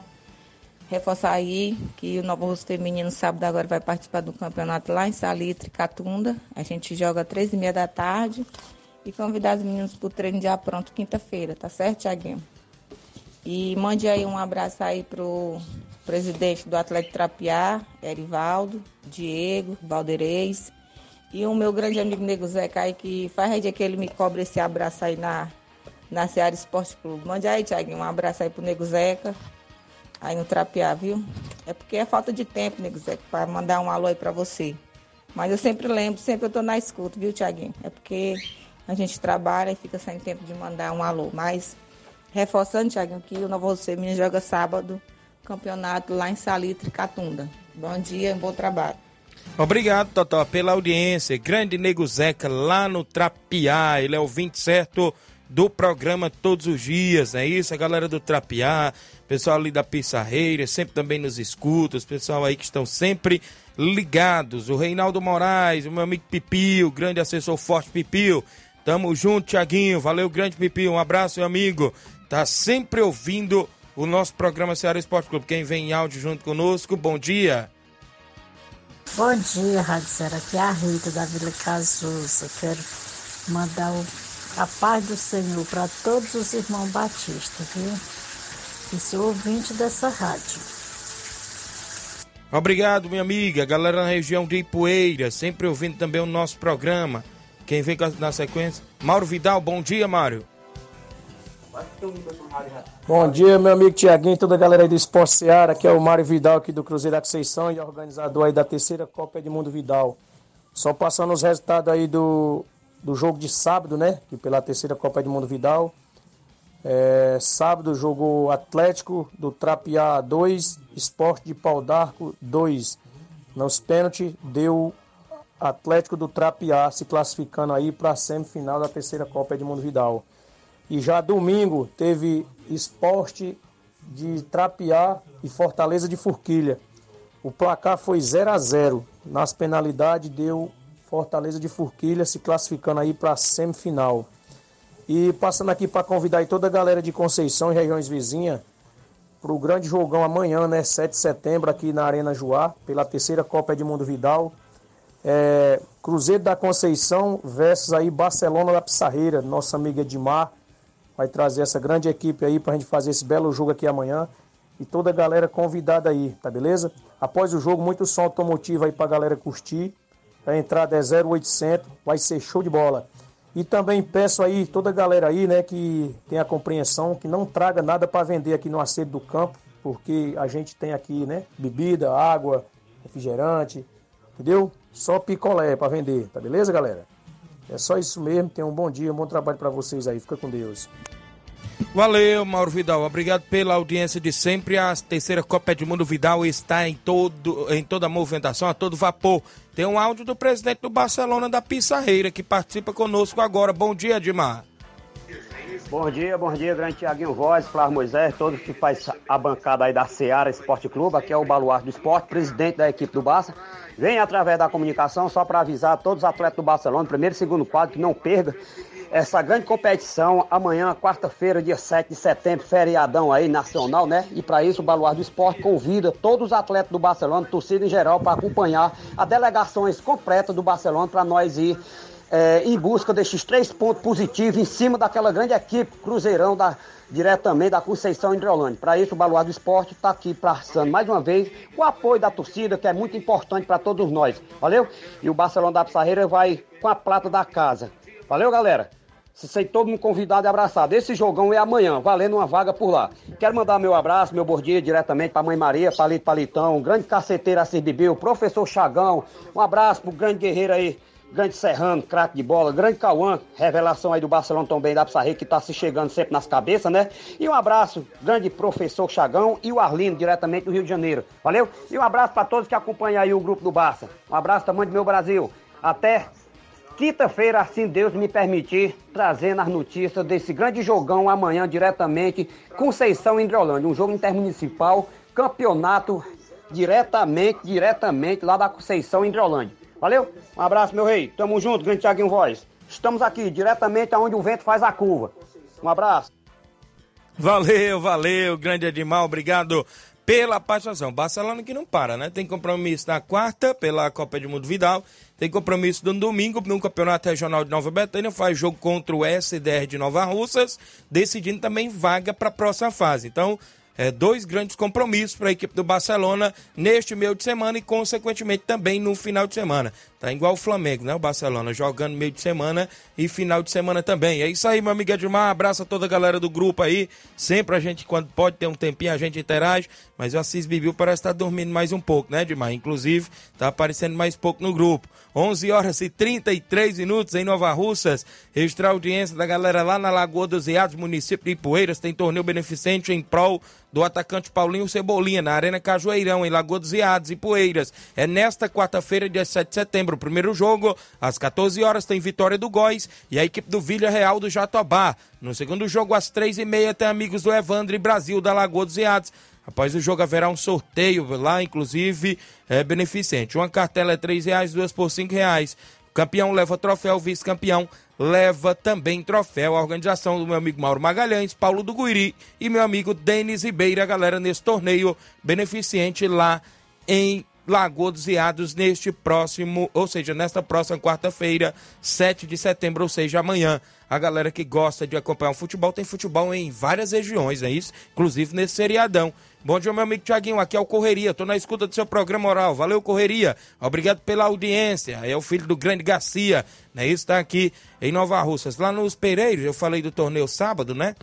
reforçar aí que o Nova Russo Feminino sábado agora vai participar do campeonato lá em Salitre, Catunda. A gente joga às três e meia da tarde e convidar os meninos pro treino já pronto quinta-feira, tá certo, Tiaguinho? E mande aí um abraço aí pro presidente do Atlético Trapiá, Erivaldo, Diego, Valderez. E o meu grande amigo Nego Zeca aí, que faz dia que ele me cobra esse abraço aí na, na Seara Esporte Clube. Mande aí, Tiaguinho, um abraço aí pro Nego Zeca, aí no Trapiá, viu? É porque é falta de tempo, Nego Zeca, pra mandar um alô aí pra você. Mas eu sempre lembro, sempre eu tô na escuta, viu, Tiaguinho? É porque a gente trabalha e fica sem tempo de mandar um alô. Mas reforçando, Tiaguinho, que o Novo Rosto Feminino joga sábado, campeonato lá em Salitre, Catunda. Bom dia, bom trabalho. Obrigado, Totó, pela audiência. Grande Nego Zeca lá no Trapiá. Ele é o 20 certo do programa todos os dias, é isso? A galera do Trapiá, pessoal ali da Pissarreira, sempre também nos escuta, os pessoal aí que estão sempre ligados. O Reinaldo Moraes, o meu amigo Pipio, grande assessor forte Pipio. Tamo junto, Tiaguinho. Valeu, grande Pipio. Um abraço, meu amigo. Tá sempre ouvindo o nosso programa Ceará Esporte Clube. Quem vem em áudio junto conosco, bom dia. Bom dia, Rádio Ceará. Aqui é a Rita da Vila Casusa. Quero mandar o, a paz do Senhor para todos os irmãos batistas, viu? E sou ouvinte dessa rádio. Obrigado, minha amiga. Galera na região de Ipueira, sempre ouvindo também o nosso programa. Quem vem na sequência? Mauro Vidal, bom dia, Mário. Bom dia, meu amigo Tiaguinho, toda a galera aí do Esporte Seara, que é o Mário Vidal aqui do Cruzeiro da Conceição e organizador aí da terceira Copa Edmundo Vidal. Só passando os resultados aí do, do jogo de sábado, né? Que pela terceira Copa Edmundo Vidal. É, sábado jogou Atlético do Trapiá 2, Esporte de Pau d'Arco 2. Nos pênaltis deu Atlético do Trapiá se classificando aí para a semifinal da terceira Copa Edmundo Vidal. E já domingo teve Esporte de Trapiá e Fortaleza de Forquilha. O placar foi 0 a 0 Nas penalidades deu Fortaleza de Forquilha se classificando aí para a semifinal. E passando aqui para convidar toda a galera de Conceição e regiões vizinhas para o grande jogão amanhã, né, 7 de setembro, aqui na Arena Joá, pela terceira Copa Edmundo Vidal. É, Cruzeiro da Conceição versus aí Barcelona da Pissarreira, nossa amiga Edmar vai trazer essa grande equipe aí para a gente fazer esse belo jogo aqui amanhã. E toda a galera convidada aí, tá beleza? Após o jogo, muito som automotivo aí para a galera curtir. A entrada é 0800, vai ser show de bola. E também peço aí toda a galera aí, né, que tem a compreensão, que não traga nada para vender aqui no acedo do campo, porque a gente tem aqui, né, bebida, água, refrigerante, entendeu? Só picolé para vender, tá beleza, galera? É só isso mesmo. Tenham um bom dia, um bom trabalho para vocês aí. Fica com Deus. Valeu, Mauro Vidal. Obrigado pela audiência de sempre. A terceira Copa Edmundo Vidal está em, todo, em toda a movimentação, a todo vapor. Tem um áudio do presidente do Barcelona da Pissarreira que participa conosco agora. Bom dia, Edmar. Bom dia, bom dia, grande Tiaguinho Voz, Flávio Moisés, todos que faz a bancada aí da Seara Esporte Clube, aqui é o Baluarte do Esporte, presidente da equipe do Barça. Vem através da comunicação só para avisar todos os atletas do Barcelona, primeiro e segundo quadro, que não perca essa grande competição amanhã, quarta-feira, dia 7 de setembro, feriadão aí nacional, né? E para isso o Baluarte do Esporte convida todos os atletas do Barcelona, torcida em geral, para acompanhar a delegações completa do Barcelona para nós ir é, em busca desses três pontos positivos em cima daquela grande equipe Cruzeirão da, diretamente da Conceição Hidrolândia. Para isso, o Baluar do Esporte está aqui passando mais uma vez o apoio da torcida, que é muito importante para todos nós. Valeu? E o Barcelona da Pissarreira vai com a prata da casa. Valeu, galera? Se sei todo mundo convidado e abraçado. Esse jogão é amanhã, valendo uma vaga por lá. Quero mandar meu abraço, meu bom dia diretamente para Mãe Maria, Palito Palitão, grande caceteiro Assis Bibiu, professor Chagão. Um abraço pro grande guerreiro aí, grande Serrano, craque de bola, grande Cauã, revelação aí do Barcelona também da Pissarreira, que tá se chegando sempre nas cabeças, né? E um abraço, grande professor Chagão e o Arlindo, diretamente do Rio de Janeiro. Valeu? E um abraço para todos que acompanham aí o grupo do Barça. Um abraço tamanho do meu Brasil. Até quinta-feira, assim Deus me permitir, trazendo as notícias desse grande jogão amanhã diretamente, Conceição Hidrolândia, um jogo intermunicipal, campeonato diretamente, diretamente lá da Conceição Hidrolândia. Valeu? Um abraço, meu rei. Tamo junto, grande Thiaguinho Voz. Estamos aqui, diretamente aonde o vento faz a curva. Um abraço. Valeu, valeu, grande Edmar, obrigado pela participação. Barcelona que não para, né? Tem compromisso na quarta pela Copa de Mundo Vidal, tem compromisso no domingo no Campeonato Regional de Nova Betânia, faz jogo contra o SDR de Nova Russas, decidindo também vaga para a próxima fase. Então, é, dois grandes compromissos para a equipe do Barcelona neste meio de semana e, consequentemente, também no final de semana. Tá igual o Flamengo, né? O Barcelona jogando meio de semana e final de semana também. É isso aí, meu amigo Edmar. Abraço a toda a galera do grupo aí. Sempre a gente, quando pode ter um tempinho, a gente interage. Mas o Assis Bibiu parece estar tá dormindo mais um pouco, né, Edmar? Inclusive, tá aparecendo mais pouco no grupo. 11 horas e 33 minutos em Nova Russas. Registrar audiência da galera lá na Lagoa dos Iados, município de Ipueiras. Tem torneio beneficente em prol do atacante Paulinho Cebolinha, na Arena Cajueirão, em Lagoa dos Iados e Poeiras. É nesta quarta-feira, dia 7 de setembro. O primeiro jogo, às 14 horas, tem vitória do Góis e a equipe do Vila Real do Jatobá. No segundo jogo, às 3h30, tem amigos do Evandro e Brasil, da Lagoa dos Iados. Após o jogo haverá um sorteio lá, inclusive, é beneficente. Uma cartela é R$ reais, duas por R$ reais. Campeão leva troféu, vice-campeão leva também troféu. A organização do meu amigo Mauro Magalhães, Paulo do Guiri e meu amigo Denis Ribeira, galera, nesse torneio beneficente lá em Lagoa dos Iados neste próximo, ou seja, nesta próxima quarta-feira, 7 de setembro, ou seja, amanhã. A galera que gosta de acompanhar o futebol tem futebol em várias regiões, é isso? Inclusive nesse seriadão. Bom dia, meu amigo Tiaguinho. Aqui é o Correria. Tô na escuta do seu programa oral. Valeu, Correria. Obrigado pela audiência. É o filho do grande Garcia, né? Isso tá aqui em Nova Russas. Lá nos Pereiros, eu falei do torneio sábado, né?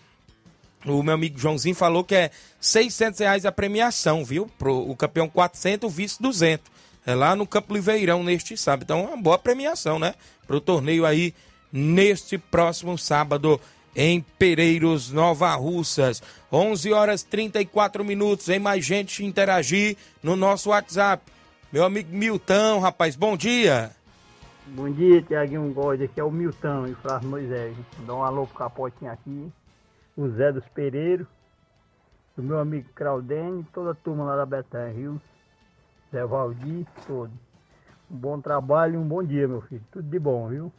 O meu amigo Joãozinho falou que é 600 reais a premiação, viu? Pro, o campeão 400, o vice 200. É lá no Campo Liveirão neste sábado. Então, é uma boa premiação, né? Pro torneio aí neste próximo sábado em Pereiros, Nova Russas. 11 horas 34 minutos. Em mais gente interagir no nosso WhatsApp. Meu amigo Milton, rapaz, bom dia. Bom dia, Tiaguinho Góes. Aqui é o Milton e o Flávio Moisés. Dá um alô pro Capotinho aqui. O Zé dos Pereiros. O meu amigo Claudene. Toda a turma lá da Betânia, viu? Zé Valdir, todo. Um bom trabalho e um bom dia, meu filho. Tudo de bom, viu?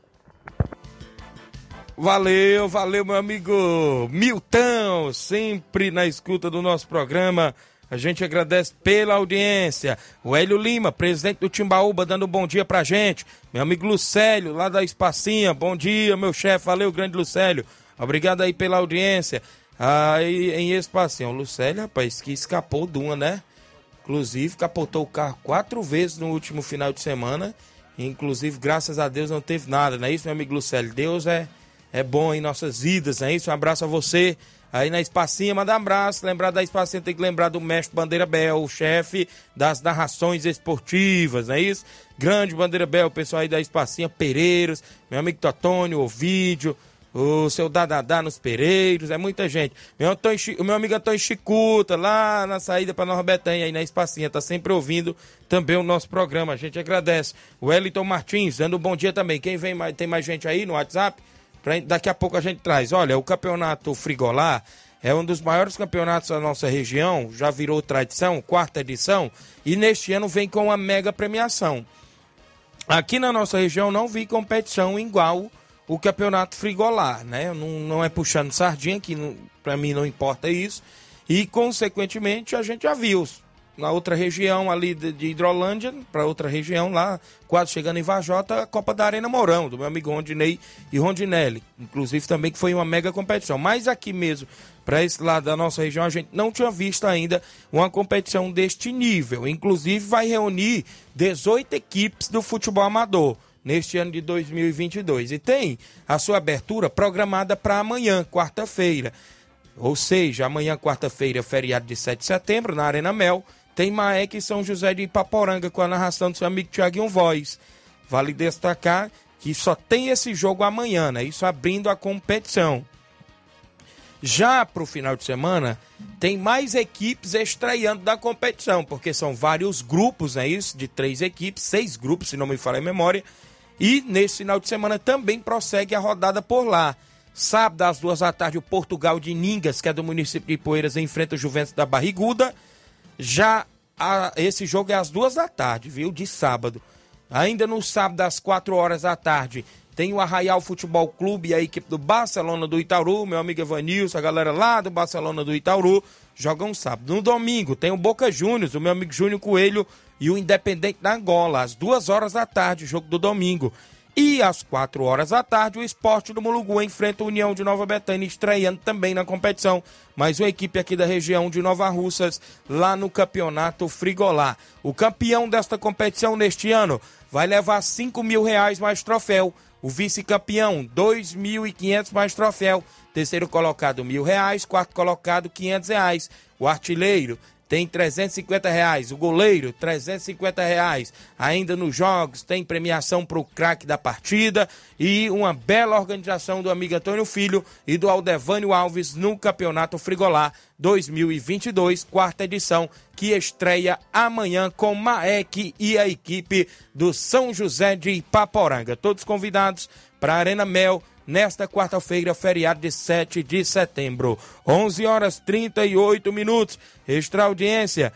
Valeu, valeu, meu amigo Milton, sempre na escuta do nosso programa. A gente agradece pela audiência. O Hélio Lima, presidente do Timbaúba, dando um bom dia pra gente. Meu amigo Lucélio, lá da Espacinha, bom dia, meu chefe. Valeu, grande Lucélio. Obrigado aí pela audiência. Aí em Espacinha, o Lucélio, rapaz, que escapou de uma, né? Inclusive, capotou o carro quatro vezes no último final de semana. Inclusive, graças a Deus, não teve nada, não é isso, meu amigo Lucélio? Deus é é bom em nossas vidas, é isso? Um abraço a você aí na Espacinha, manda um abraço. Lembrar da Espacinha tem que lembrar do mestre Bandeira Bel, o chefe das narrações esportivas, não é isso? Grande Bandeira Bel, pessoal aí da Espacinha, Pereiros, meu amigo Totônio, Ovídio, o seu Dadadá nos Pereiros, é muita gente. Meu, Antônio, o meu amigo Antônio Chicuta, lá na saída para Nova Betânia, aí na Espacinha, tá sempre ouvindo também o nosso programa, a gente agradece. O Wellington Martins, dando um bom dia também. Quem vem mais, tem mais gente aí no WhatsApp? Pra, daqui a pouco a gente traz. Olha, o campeonato Frigolar é um dos maiores campeonatos da nossa região, já virou tradição, quarta edição, e neste ano vem com uma mega premiação. Aqui na nossa região não vi competição igual o campeonato Frigolar, né? Não, não é puxando sardinha, que para mim não importa isso. E, consequentemente, a gente já viu na outra região ali de, Hidrolândia, para outra região lá, quase chegando em Vajota, a Copa da Arena Mourão, do meu amigo Rondinei e Rondinelli. Inclusive também que foi uma mega competição. Mas aqui mesmo, para esse lado da nossa região, a gente não tinha visto ainda uma competição deste nível. Inclusive vai reunir 18 equipes do futebol amador neste ano de 2022. E tem a sua abertura programada para amanhã, quarta-feira. Ou seja, amanhã, quarta-feira, feriado de 7 de setembro, na Arena Mel, tem Maek e São José de Ipaporanga com a narração do seu amigo Tiaguinho Voz. Vale destacar que só tem esse jogo amanhã, né? Isso abrindo a competição. Já para o final de semana, tem mais equipes estreando da competição, porque são vários grupos, é isso? De três equipes, seis grupos, se não me falha a memória. E nesse final de semana também prossegue a rodada por lá. Sábado, às duas da tarde, o Portugal de Ningas, que é do município de Poeiras, enfrenta o Juventus da Barriguda. Já a, esse jogo é às duas da tarde, viu? De sábado. Ainda no sábado, às quatro horas da tarde, tem o Arraial Futebol Clube e a equipe do Barcelona do Itaúru, meu amigo Evanilson, a galera lá do Barcelona do Itaúru, jogam sábado. No domingo tem o Boca Juniors, o meu amigo Júnior Coelho e o Independente da Angola, às duas horas da tarde, jogo do domingo. E às quatro horas da tarde, o esporte do Mulugu enfrenta a União de Nova Betânia, estreando também na competição. Mais uma equipe aqui da região de Nova Russas, lá no campeonato Frigolá. O campeão desta competição neste ano vai levar cinco mil reais mais troféu. O vice-campeão, dois mil e quinhentos mais troféu. Terceiro colocado, mil reais. Quarto colocado, quinhentos reais. O artilheiro tem 350 reais. O goleiro, 350 reais. Ainda nos jogos, tem premiação para o craque da partida e uma bela organização do amigo Antônio Filho e do Aldevânio Alves no Campeonato Frigolá 2022, quarta edição, que estreia amanhã com Maek e a equipe do São José de Ipaporanga. Todos convidados para a Arena Mel nesta quarta-feira, feriado de 7 de setembro. 11 horas 38 minutos. Extra audiência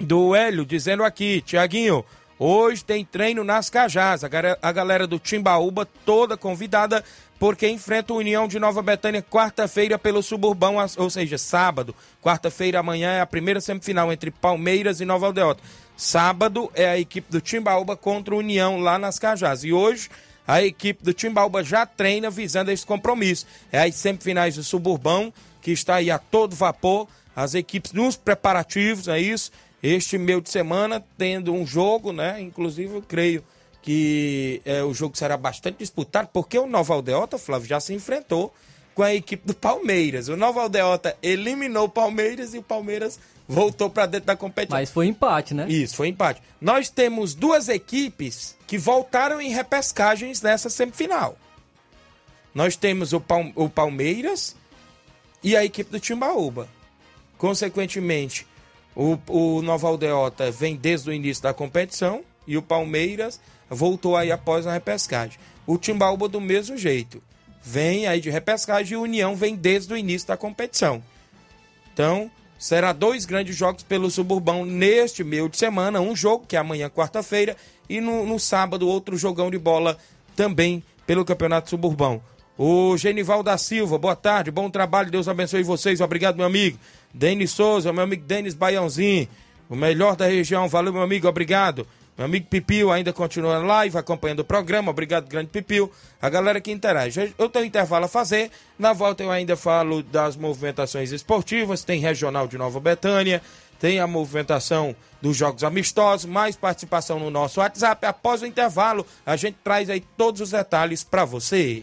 do Hélio dizendo aqui, Tiaguinho, hoje tem treino nas Cajás. A galera do Timbaúba toda convidada porque enfrenta o União de Nova Betânia quarta-feira pelo Suburbão, ou seja, sábado. Quarta-feira amanhã é a primeira semifinal entre Palmeiras e Nova Aldeota. Sábado é a equipe do Timbaúba contra o União lá nas Cajás. E hoje a equipe do Timbaúba já treina visando esse compromisso. É as semifinais do Suburbão, que está aí a todo vapor, as equipes nos preparativos, é isso. Este meio de semana tendo um jogo, né? Inclusive, eu creio que é, o jogo será bastante disputado, porque o Nova Aldeota, Flávio, já se enfrentou com a equipe do Palmeiras. O Nova Aldeota eliminou o Palmeiras e o Palmeiras voltou para dentro da competição. Mas foi empate, né? Isso, foi empate. Nós temos duas equipes que voltaram em repescagens nessa semifinal. Nós temos o, Palme o Palmeiras e a equipe do Timbaúba. Consequentemente, o, o Nova Aldeota vem desde o início da competição e o Palmeiras voltou aí após a repescagem. O Timbaúba do mesmo jeito. Vem aí de repescagem e o União vem desde o início da competição. Então, será dois grandes jogos pelo Suburbão neste meio de semana. Um jogo, que é amanhã, quarta-feira, e no, no sábado, outro jogão de bola também pelo Campeonato Suburbão. O Genival da Silva, boa tarde, bom trabalho, Deus abençoe vocês, obrigado, meu amigo. Denis Souza, meu amigo Denis Baiãozinho, o melhor da região, valeu, meu amigo, obrigado. Meu amigo Pipil ainda continua live, acompanhando o programa. Obrigado, grande Pipil. A galera que interage. Eu tenho intervalo a fazer. Na volta eu ainda falo das movimentações esportivas. Tem Regional de Nova Betânia. Tem a movimentação dos jogos amistosos. Mais participação no nosso WhatsApp. Após o intervalo, a gente traz aí todos os detalhes para você.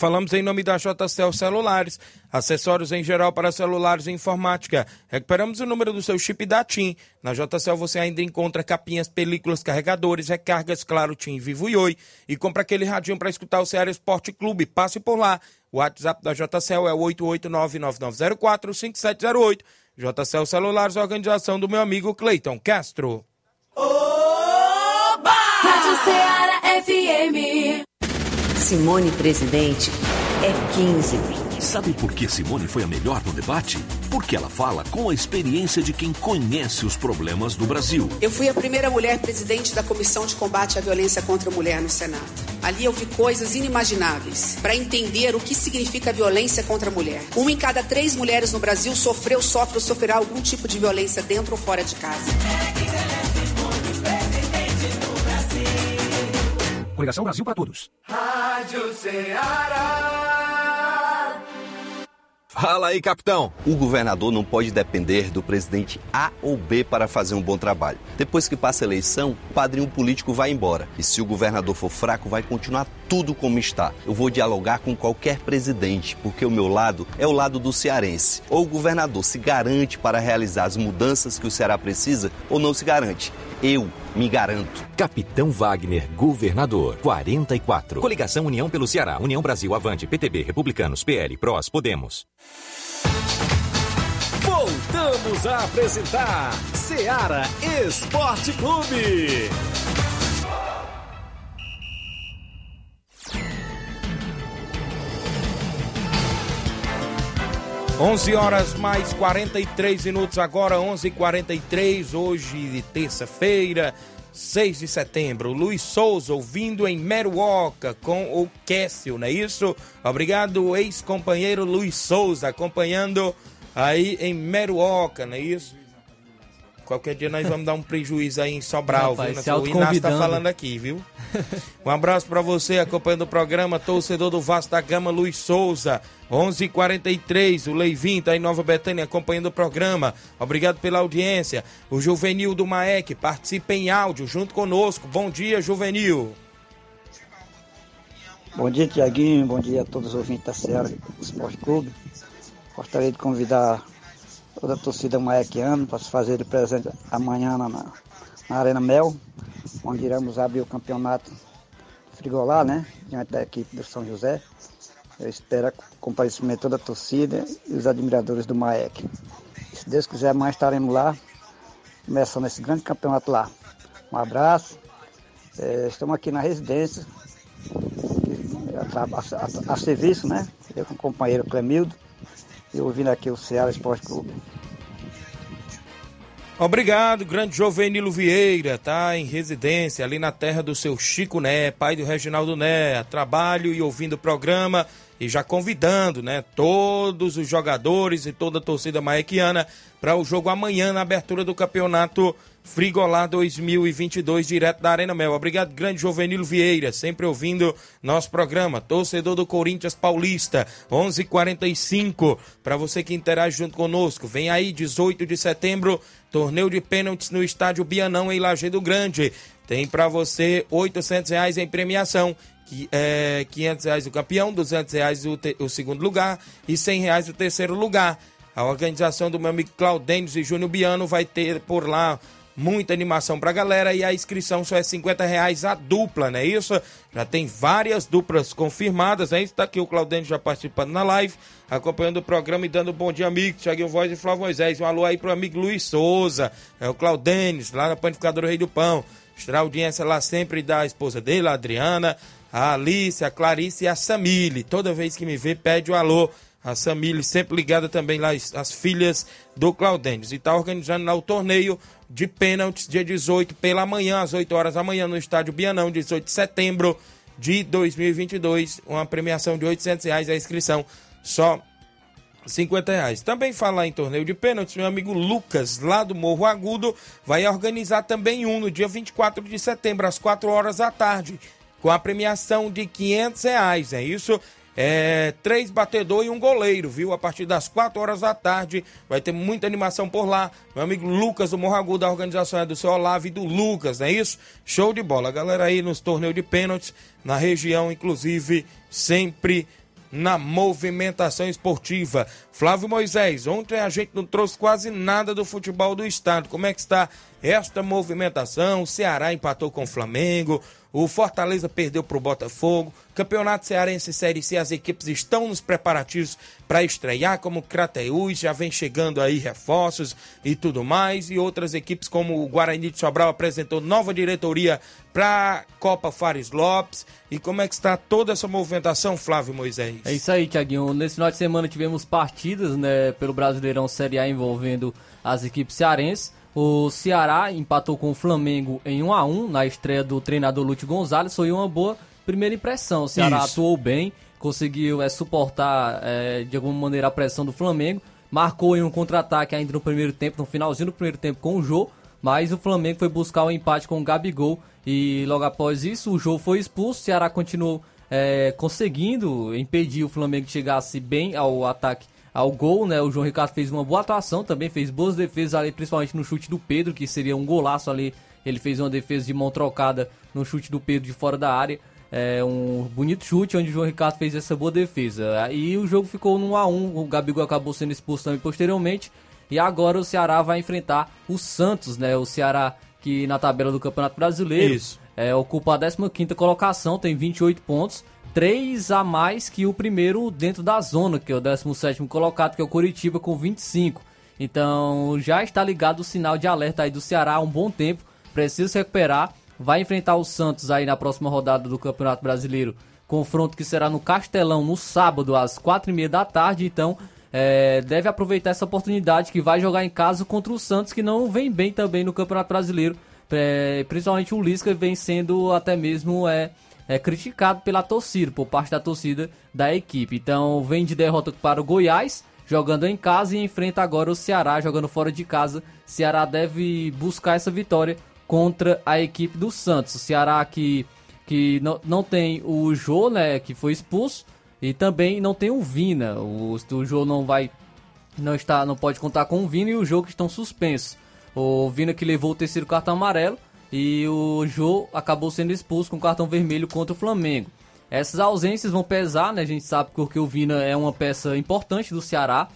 Falamos em nome da JCL Celulares, acessórios em geral para celulares e informática. Recuperamos o número do seu chip da TIM. Na JCL você ainda encontra capinhas, películas, carregadores, recargas, claro, TIM, Vivo e Oi. E compra aquele radinho para escutar o Ceará Esporte Clube. Passe por lá. O WhatsApp da JCL é o 889-9904-5708. JCL Celulares, organização do meu amigo Cleiton Castro. Oba! Rádio Ceará FM. Simone presidente é 15. Sabe por que Simone foi a melhor no debate? Porque ela fala com a experiência de quem conhece os problemas do Brasil. Eu fui a primeira mulher presidente da Comissão de Combate à Violência contra a Mulher no Senado. Ali eu vi coisas inimagináveis para entender o que significa violência contra a mulher. Uma em cada três mulheres no Brasil sofreu, sofre ou sofrerá algum tipo de violência dentro ou fora de casa. Coligação Brasil para todos. Rádio Ceará. Fala aí, capitão. O governador não pode depender do presidente A ou B para fazer um bom trabalho. Depois que passa a eleição, o padrinho político vai embora. E se o governador for fraco, vai continuar tudo como está. Eu vou dialogar com qualquer presidente, porque o meu lado é o lado do cearense. Ou o governador se garante para realizar as mudanças que o Ceará precisa, ou não se garante. Eu me garanto. Capitão Wagner, governador. 44. Coligação União pelo Ceará. União Brasil Avante. PTB. Republicanos. PL. PROS. Podemos. Voltamos a apresentar Seara Esporte Clube. 11 horas mais 43 minutos agora, 11:43 hoje de terça-feira, 6 de setembro. Luiz Souza ouvindo em Meruoca com o Késsio, não é isso? Obrigado, ex-companheiro Luiz Souza, acompanhando aí em Meruoca, não é isso? Qualquer dia nós vamos dar um prejuízo aí em Sobral, Rapaz, viu? se O Inácio tá falando aqui, viu? Um abraço pra você acompanhando o programa, torcedor do Vasco da Gama, Luiz Souza. 11:43 o Leivin tá em Nova Betânia acompanhando o programa. Obrigado pela audiência. O Juvenil do Maek participa em áudio junto conosco. Bom dia, Juvenil. Bom dia, Tiaguinho. Bom dia a todos os ouvintes da Ceará Esporte Clube. Gostaria de convidar toda a torcida maequiana para se fazer de presente amanhã na, na Arena Mel, onde iremos abrir o campeonato frigolar, né? Diante da equipe do São José. Eu espero o comparecimento de toda a torcida e os admiradores do Maek. Se Deus quiser, amanhã estaremos lá, começando esse grande campeonato lá. Um abraço. Eh, estamos aqui na residência, a, tra- a- a- a serviço, né? Eu com o companheiro Clemildo e ouvindo aqui o Ceará Esporte Clube. Obrigado, grande Jovenilo Vieira, tá em residência ali na terra do seu Chico Né, pai do Reginaldo Né, trabalho e ouvindo o programa e já convidando, né, todos os jogadores e toda a torcida maequiana para o jogo amanhã na abertura do campeonato Frigolá 2022 direto da Arena Mel. Obrigado, grande Jovenilo Vieira, sempre ouvindo nosso programa. Torcedor do Corinthians Paulista, 11:45 para você que interage junto conosco. Vem aí 18 de setembro, torneio de pênaltis no estádio Bianão em Lajeado Grande. Tem para você 800 reais em premiação. É 500 reais o campeão, 200 reais o, o segundo lugar e 100 reais o terceiro lugar. A organização do meu amigo Claudênio e Júnior Biano vai ter por lá muita animação pra galera e a inscrição só é 50 reais a dupla, não é isso? Já tem várias duplas confirmadas, né? Está aqui o Claudênio já participando na live, acompanhando o programa e dando um bom dia, amigo. Thiaguinho Voz e Flávio Moisés. Um alô aí pro amigo Luiz Souza, é o Claudênio, lá na Panificadora Rei do Pão. Extra audiência lá sempre da esposa dele, a Adriana, a Alice, a Clarice e a Samile. Toda vez que me vê, pede o alô. A Samile sempre ligada também lá, as, as filhas do Claudênis. E está organizando lá o torneio de pênaltis, dia 18, pela manhã, às 8 horas da manhã, no estádio Bianão, 18 de setembro de 2022. Uma premiação de 800 reais a inscrição, só 50 reais. Também falar em torneio de pênaltis, meu amigo Lucas, lá do Morro Agudo, vai organizar também um no dia 24 de setembro, às 4 horas da tarde, com a premiação de 500 reais, é isso? É, três batedor e um goleiro, viu? A partir das 4 horas da tarde vai ter muita animação por lá. Meu amigo Lucas do Morro Agudo, a organização é do seu Olavo e do Lucas, não é isso? Show de bola. Galera aí nos torneios de pênaltis, na região, inclusive, sempre na movimentação esportiva. Flávio Moisés, ontem a gente não trouxe quase nada do futebol do estado. Como é que está esta movimentação? O Ceará empatou com o Flamengo, o Fortaleza perdeu para o Botafogo. Campeonato Cearense Série C, as equipes estão nos preparativos para estrear, como o Crateús, já vem chegando aí reforços e tudo mais. E outras equipes, como o Guarani de Sobral, apresentou nova diretoria para Copa Fares Lopes. E como é que está toda essa movimentação, Flávio Moisés? É isso aí, Tiaguinho. Nesse final de semana tivemos partidas né, pelo Brasileirão Série A envolvendo as equipes cearenses. O Ceará empatou com o Flamengo em 1 a 1 na estreia do treinador Lúcio Gonzalez. Foi uma boa primeira impressão. O Ceará Isso. atuou bem, conseguiu é, suportar é, de alguma maneira a pressão do Flamengo, marcou em um contra-ataque ainda no primeiro tempo, no finalzinho do primeiro tempo com o Jô, mas o Flamengo foi buscar o empate com o Gabigol e logo após isso o Jô foi expulso, o Ceará continuou é, conseguindo impedir o Flamengo que chegasse bem ao ataque, ao gol, né? O João Ricardo fez uma boa atuação, também fez boas defesas ali, principalmente no chute do Pedro, que seria um golaço ali. Ele fez uma defesa de mão trocada no chute do Pedro de fora da área. É um bonito chute onde o João Ricardo fez essa boa defesa. E o jogo ficou no 1 a 1 o Gabigol acabou sendo expulso também posteriormente. E agora o Ceará vai enfrentar o Santos, né? O Ceará que na tabela do Campeonato Brasileiro é, ocupa a 15ª colocação, tem 28 pontos, 3 a mais que o primeiro dentro da zona, que é o 17º colocado, que é o Curitiba com 25. Então já está ligado o sinal de alerta aí do Ceará há um bom tempo, precisa se recuperar, vai enfrentar o Santos aí na próxima rodada do Campeonato Brasileiro, confronto que será no Castelão no sábado às 4h30 da tarde, então é, deve aproveitar essa oportunidade que vai jogar em casa contra o Santos, que não vem bem também no Campeonato Brasileiro. É, principalmente o Lisca vem sendo até mesmo é, é, criticado pela torcida, por parte da torcida da equipe. Então vem de derrota para o Goiás, jogando em casa e enfrenta agora o Ceará, jogando fora de casa. Ceará deve buscar essa vitória contra a equipe do Santos. O Ceará que, que não, não tem o Jô, né, que foi expulso, e também não tem o Vina. O, o Jô não vai não está não pode contar com o Vina e o Jô que estão suspensos. O Vina que levou o terceiro cartão amarelo e o Jô acabou sendo expulso com cartão vermelho contra o Flamengo. Essas ausências vão pesar, né? A gente sabe porque o Vina é uma peça importante do Ceará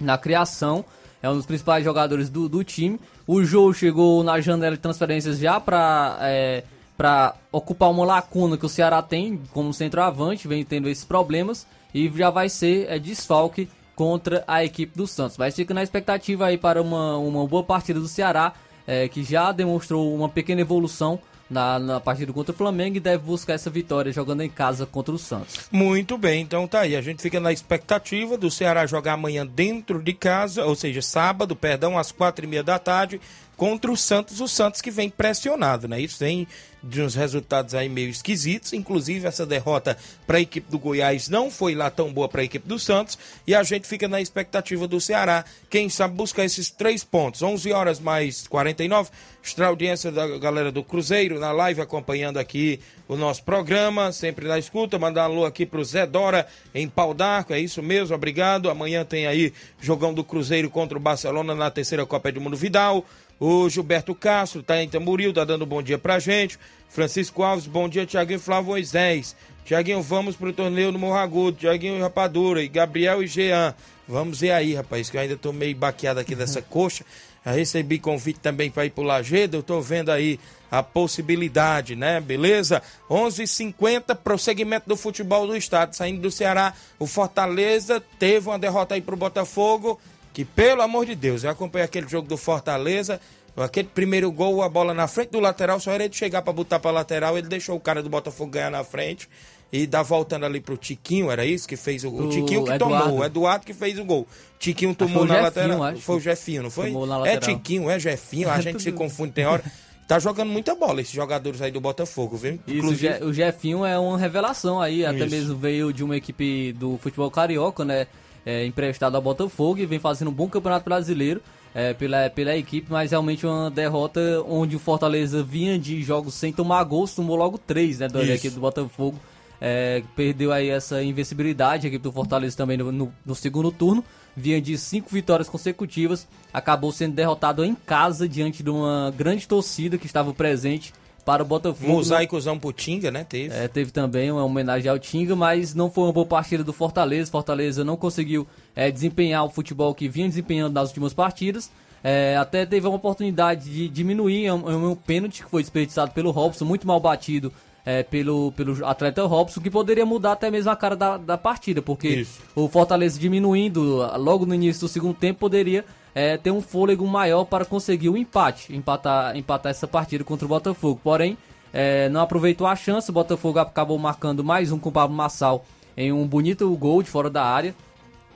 na criação, é um dos principais jogadores do, do time. O Jô chegou na janela de transferências já para é, para ocupar uma lacuna que o Ceará tem como centroavante, vem tendo esses problemas e já vai ser é, desfalque contra a equipe do Santos. Mas fica na expectativa aí para uma, uma boa partida do Ceará, é, que já demonstrou uma pequena evolução na, na partida contra o Flamengo e deve buscar essa vitória jogando em casa contra o Santos. Muito bem, então tá aí. A gente fica na expectativa do Ceará jogar amanhã dentro de casa, ou seja, sábado, perdão, às quatro e meia da tarde, contra o Santos. O Santos que vem pressionado, né? Isso vem de uns resultados aí meio esquisitos. Inclusive, essa derrota para a equipe do Goiás não foi lá tão boa para a equipe do Santos. E a gente fica na expectativa do Ceará, quem sabe buscar esses três pontos. 11 horas mais 49. Extra audiência da galera do Cruzeiro na live acompanhando aqui o nosso programa, sempre na escuta. Mandar alô aqui pro Zé Dora em Pau d'Arco, é isso mesmo, obrigado. Amanhã tem aí jogão do Cruzeiro contra o Barcelona na terceira Copa do Mundo Vidal. O Gilberto Castro tá em Tamboril, tá dando bom dia pra gente. Francisco Alves, bom dia, Tiaguinho Flávio Moisés. Tiaguinho, vamos pro torneio no Morro Agudo. Tiaguinho e Rapadura, e Gabriel e Jean. Vamos ver aí, rapaz, que eu ainda tô meio baqueado aqui dessa coxa. Já recebi convite também para ir pro Lagedo, eu tô vendo aí a possibilidade, né? Beleza? 11:50 prosseguimento do futebol do estado, saindo do Ceará, o Fortaleza teve uma derrota aí pro Botafogo, que pelo amor de Deus, eu acompanhei aquele jogo do Fortaleza, aquele primeiro gol, a bola na frente do lateral, só era ele chegar para botar para lateral, ele deixou o cara do Botafogo ganhar na frente. E dá voltando ali pro Tiquinho, era isso que fez o, o O Tiquinho que Eduardo. tomou, o Eduardo que fez o gol. Tiquinho que tomou o na Jefinho, lateral. acho. Foi o Jefinho, não foi? Tomou na É. Tiquinho, é Jefinho, a gente se confunde tem hora. Tá jogando muita bola esses jogadores aí do Botafogo, viu? Isso, o Je- o Jefinho é uma revelação aí, até Isso. mesmo veio de uma equipe do futebol carioca, né? É, emprestado ao Botafogo e vem fazendo um bom campeonato brasileiro é, pela, pela equipe, mas realmente uma derrota onde o Fortaleza vinha de jogos sem tomar gols, tomou logo três, né? Da equipe do Botafogo. É, perdeu aí essa invencibilidade, a equipe do Fortaleza também no, no- no segundo turno. Vinha de cinco vitórias consecutivas, acabou sendo derrotado em casa diante de uma grande torcida que estava presente para o Botafogo. Mosaicozão pro Tinga, né? Teve. É, teve também uma homenagem ao Tinga, mas não foi uma boa partida do Fortaleza. Fortaleza não conseguiu é, desempenhar o futebol que vinha desempenhando nas últimas partidas. É, até teve uma oportunidade de diminuir é um, é um pênalti que foi desperdiçado pelo Robson, muito mal batido é, pelo, pelo atleta Robson, que poderia mudar até mesmo a cara da, da partida, porque Isso. o Fortaleza diminuindo logo no início do segundo tempo poderia é, ter um fôlego maior para conseguir o empate, empatar, empatar essa partida contra o Botafogo. Porém, é, não aproveitou a chance, o Botafogo acabou marcando mais um com o Pablo Massal em um bonito gol de fora da área.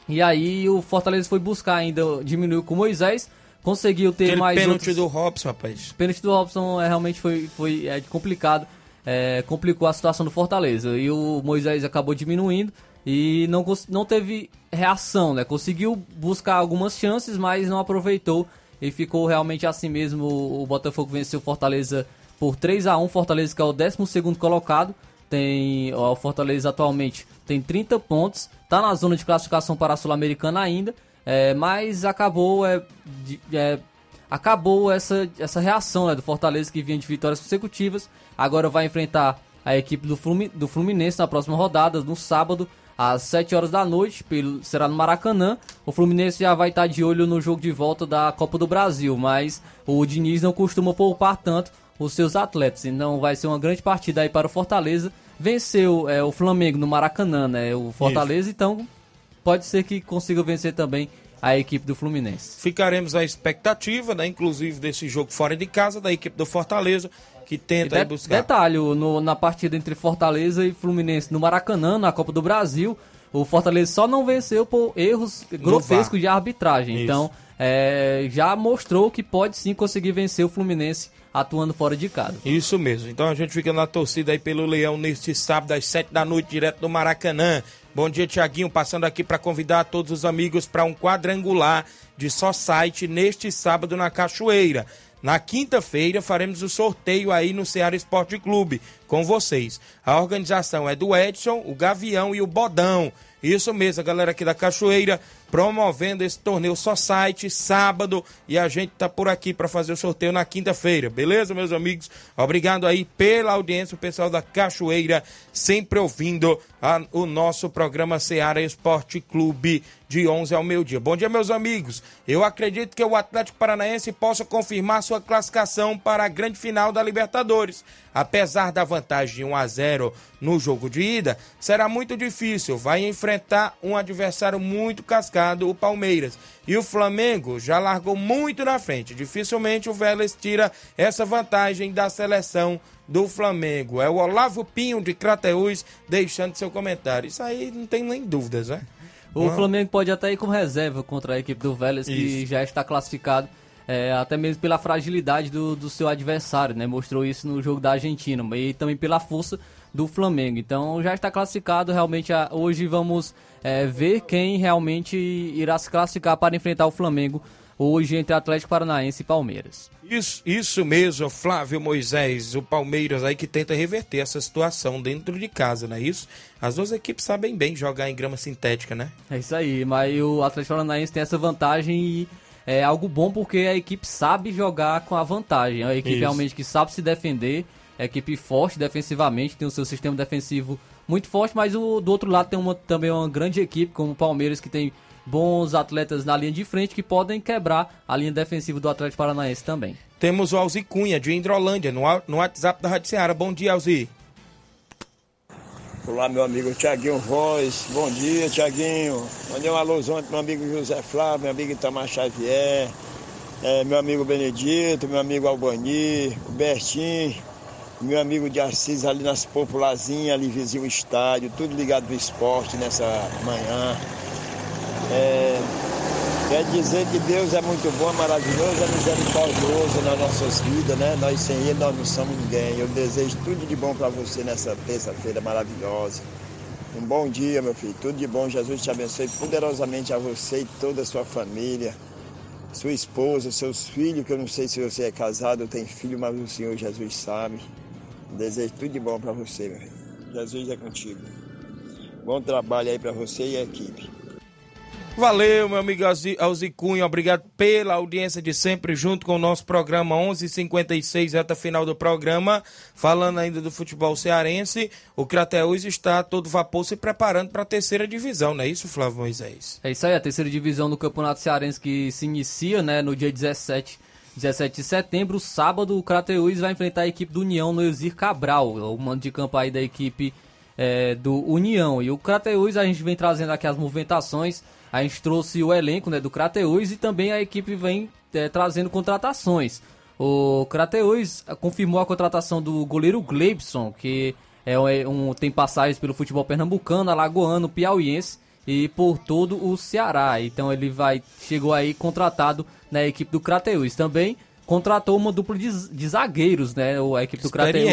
E aí o Fortaleza foi buscar ainda, diminuiu com o Moisés, conseguiu ter Aquele mais pênalti outros- do Robson, rapaz. pênalti do Robson é, realmente foi, foi é, complicado. É, complicou a situação do Fortaleza. E o Moisés acabou diminuindo e não, não teve reação, né? Conseguiu buscar algumas chances, mas não aproveitou e ficou realmente assim mesmo. O Botafogo venceu o Fortaleza por 3 a 1 Fortaleza que é o 12 colocado. Tem ó, o Fortaleza atualmente tem 30 pontos, tá na zona de classificação para a Sul-Americana ainda, é, mas acabou é, de, é, acabou essa, essa reação né, do Fortaleza que vinha de vitórias consecutivas. Agora vai enfrentar a equipe do, do Fluminense na próxima rodada, no sábado, às 7 horas da noite, pelo, será no Maracanã. O Fluminense já vai estar de olho no jogo de volta da Copa do Brasil, mas o Diniz não costuma poupar tanto os seus atletas. Então vai ser uma grande partida aí para o Fortaleza. Venceu é, o Flamengo no Maracanã, né? O Fortaleza, Isso. então pode ser que consiga vencer também a equipe do Fluminense. Ficaremos à expectativa, né, inclusive desse jogo fora de casa da equipe do Fortaleza, que tenta de, buscar. Detalhe, no, na partida entre Fortaleza e Fluminense no Maracanã, na Copa do Brasil, o Fortaleza só não venceu por erros grotescos de arbitragem. Isso. Então, é, já mostrou que pode sim conseguir vencer o Fluminense atuando fora de casa. Isso mesmo. Então a gente fica na torcida aí pelo Leão neste sábado às 7 da noite, direto do Maracanã. Bom dia, Tiaguinho. Passando aqui para convidar todos os amigos para um quadrangular de só site neste sábado na Cachoeira. Na quinta-feira faremos o sorteio aí no Ceará Esporte Clube com vocês. A organização é do Edson, o Gavião e o Bodão. Isso mesmo, a galera aqui da Cachoeira promovendo esse torneio só site sábado e a gente tá por aqui para fazer o sorteio na quinta-feira, beleza, meus amigos? Obrigado aí pela audiência, o pessoal da Cachoeira sempre ouvindo a, o nosso programa Seara Esporte Clube de 11 ao meio-dia. Bom dia, meus amigos. Eu acredito que o Atlético Paranaense possa confirmar sua classificação para a grande final da Libertadores. Apesar da vantagem de 1 a 0 no jogo de ida, será muito difícil. Vai enfrentar um adversário muito cascado o Palmeiras. E o Flamengo já largou muito na frente. Dificilmente o Vélez tira essa vantagem da seleção do Flamengo. É o Olavo Pinho de Crateús deixando seu comentário. Isso aí não tem nem dúvidas, né? O Flamengo pode até ir com reserva contra a equipe do Vélez, que isso. já está classificado. É, até mesmo pela fragilidade do, do seu adversário, né? Mostrou isso no jogo da Argentina, e também pela força do Flamengo. Então já está classificado. Realmente hoje vamos é, ver quem realmente irá se classificar para enfrentar o Flamengo hoje entre Atlético Paranaense e Palmeiras. Isso, isso mesmo, Flávio Moisés, o Palmeiras aí que tenta reverter essa situação dentro de casa, não é isso? As duas equipes sabem bem jogar em grama sintética, né? É isso aí, mas o Atlético Paranaense tem essa vantagem e é algo bom porque a equipe sabe jogar com a vantagem. É uma equipe isso. realmente que sabe se defender é equipe forte defensivamente, tem o seu sistema defensivo muito forte, mas o, do outro lado tem uma, também uma grande equipe, como o Palmeiras, que tem bons atletas na linha de frente que podem quebrar a linha defensiva do Atlético Paranaense também. Temos o Alzi Cunha, de Indrolândia, no, no WhatsApp da Rádio Ceará. Bom dia, Alzi. Olá, meu amigo Tiaguinho Voz. Bom dia, Tiaguinho. Mandei um alôzão pro meu amigo José Flávio, meu amigo Itamar Xavier, é, meu amigo Benedito, meu amigo Albani, o Bertinho, meu amigo de Assis ali nas popularzinhas, ali vizinho estádio, tudo ligado no esporte nessa manhã. É, quer dizer que Deus é muito bom, é maravilhoso, é misericordioso nas nossas vidas, né? Nós sem Ele nós não somos ninguém. Eu desejo tudo de bom para você nessa terça-feira maravilhosa. Um bom dia, meu filho. Tudo de bom. Jesus te abençoe poderosamente a você e toda a sua família, sua esposa, seus filhos, que eu não sei se você é casado ou tem filho, mas o Senhor Jesus sabe. Desejo tudo de bom para você, meu filho. Jesus é contigo. Bom trabalho aí para você e a equipe. Valeu, meu amigo Alzi Cunha, obrigado pela audiência de sempre, junto com o nosso programa 11:56 reta final do programa. Falando ainda do futebol cearense, o Crateus está todo vapor se preparando para a terceira divisão, não é isso, Flávio Moisés? É isso aí, a terceira divisão do Campeonato Cearense que se inicia né, no dia 17 17 de setembro, sábado, o Crateus vai enfrentar a equipe do União no Exir Cabral, o mando de campo aí da equipe é, do União. E o Crateus, a gente vem trazendo aqui as movimentações, a gente trouxe o elenco né, do Crateus e também a equipe vem é, trazendo contratações. O Crateus confirmou a contratação do goleiro Gleibson, que é um, tem passagens pelo futebol pernambucano, alagoano, piauiense e por todo o Ceará. Então ele vai chegou aí contratado na equipe do Crateus. Também contratou uma dupla de, de zagueiros, né? O- A equipe do Crateus.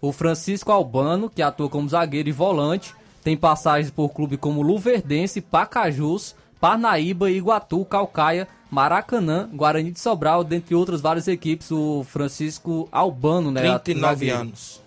O Francisco Albano, que atua como zagueiro e volante, tem passagens por clube como Luverdense, Pacajus, Parnaíba, Iguatu, Calcaia, Maracanã, Guarani de Sobral, dentre outras várias equipes. O Francisco Albano, né? 39 zagueiro. anos.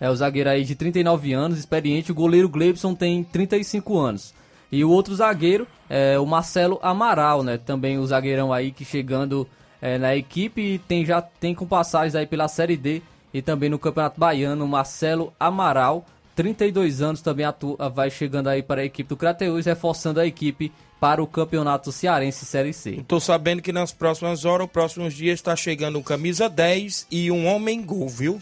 É o zagueiro aí de 39 anos, experiente. O goleiro Gleibson tem 35 anos. E o outro zagueiro é o Marcelo Amaral, né? Também o zagueirão aí que chegando é, na equipe tem, já tem com passagens aí pela Série D e também no Campeonato Baiano, Marcelo Amaral, 32 anos, também atua, vai chegando aí para a equipe do Crateus, reforçando a equipe para o Campeonato Cearense Série C. Tô sabendo que nas próximas horas, os próximos dias, está chegando um camisa 10 e um homem gol, viu?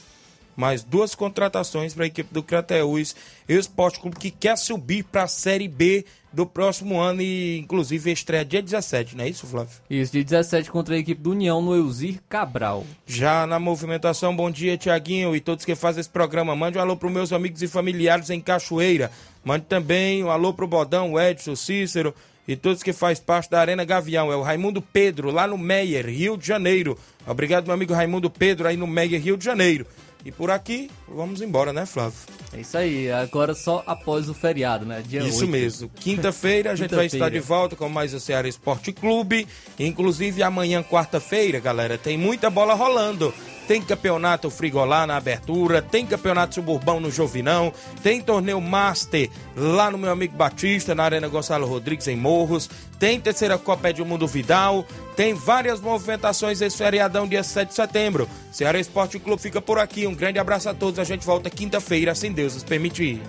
Mais duas contratações para a equipe do Crateus o Esporte Clube que quer subir para a Série B do próximo ano e, inclusive, estreia dia 17, não é isso, Flávio? Isso, de 17 contra a equipe do União no Elzir Cabral. Já na movimentação, bom dia, Tiaguinho e todos que fazem esse programa. Mande um alô para meus amigos e familiares em Cachoeira. Mande também um alô para o Bodão, o Edson, o Cícero e todos que fazem parte da Arena Gavião. É o Raimundo Pedro, lá no Meier, Rio de Janeiro. Obrigado, meu amigo Raimundo Pedro, aí no Meier, Rio de Janeiro. E por aqui, vamos embora, né, Flávio? É isso aí, agora só após o feriado, né? Dia Isso 8. mesmo. Quinta-feira a gente vai estar de volta com mais o Ceará Esporte Clube. Inclusive amanhã, quarta-feira, galera, tem muita bola rolando. Tem campeonato Frigolá na abertura, tem campeonato suburbão no Jovinão, tem torneio Master lá no meu amigo Batista, na Arena Gonçalo Rodrigues, em Morros, tem terceira Copa do Mundo Vidal, tem várias movimentações esse feriadão, dia 7 de setembro. Ceará Esporte Clube fica por aqui. Um grande abraço a todos. A gente volta quinta-feira, se Deus nos permitir.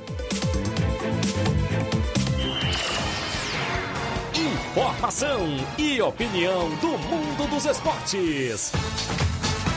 Informação e opinião do mundo dos esportes.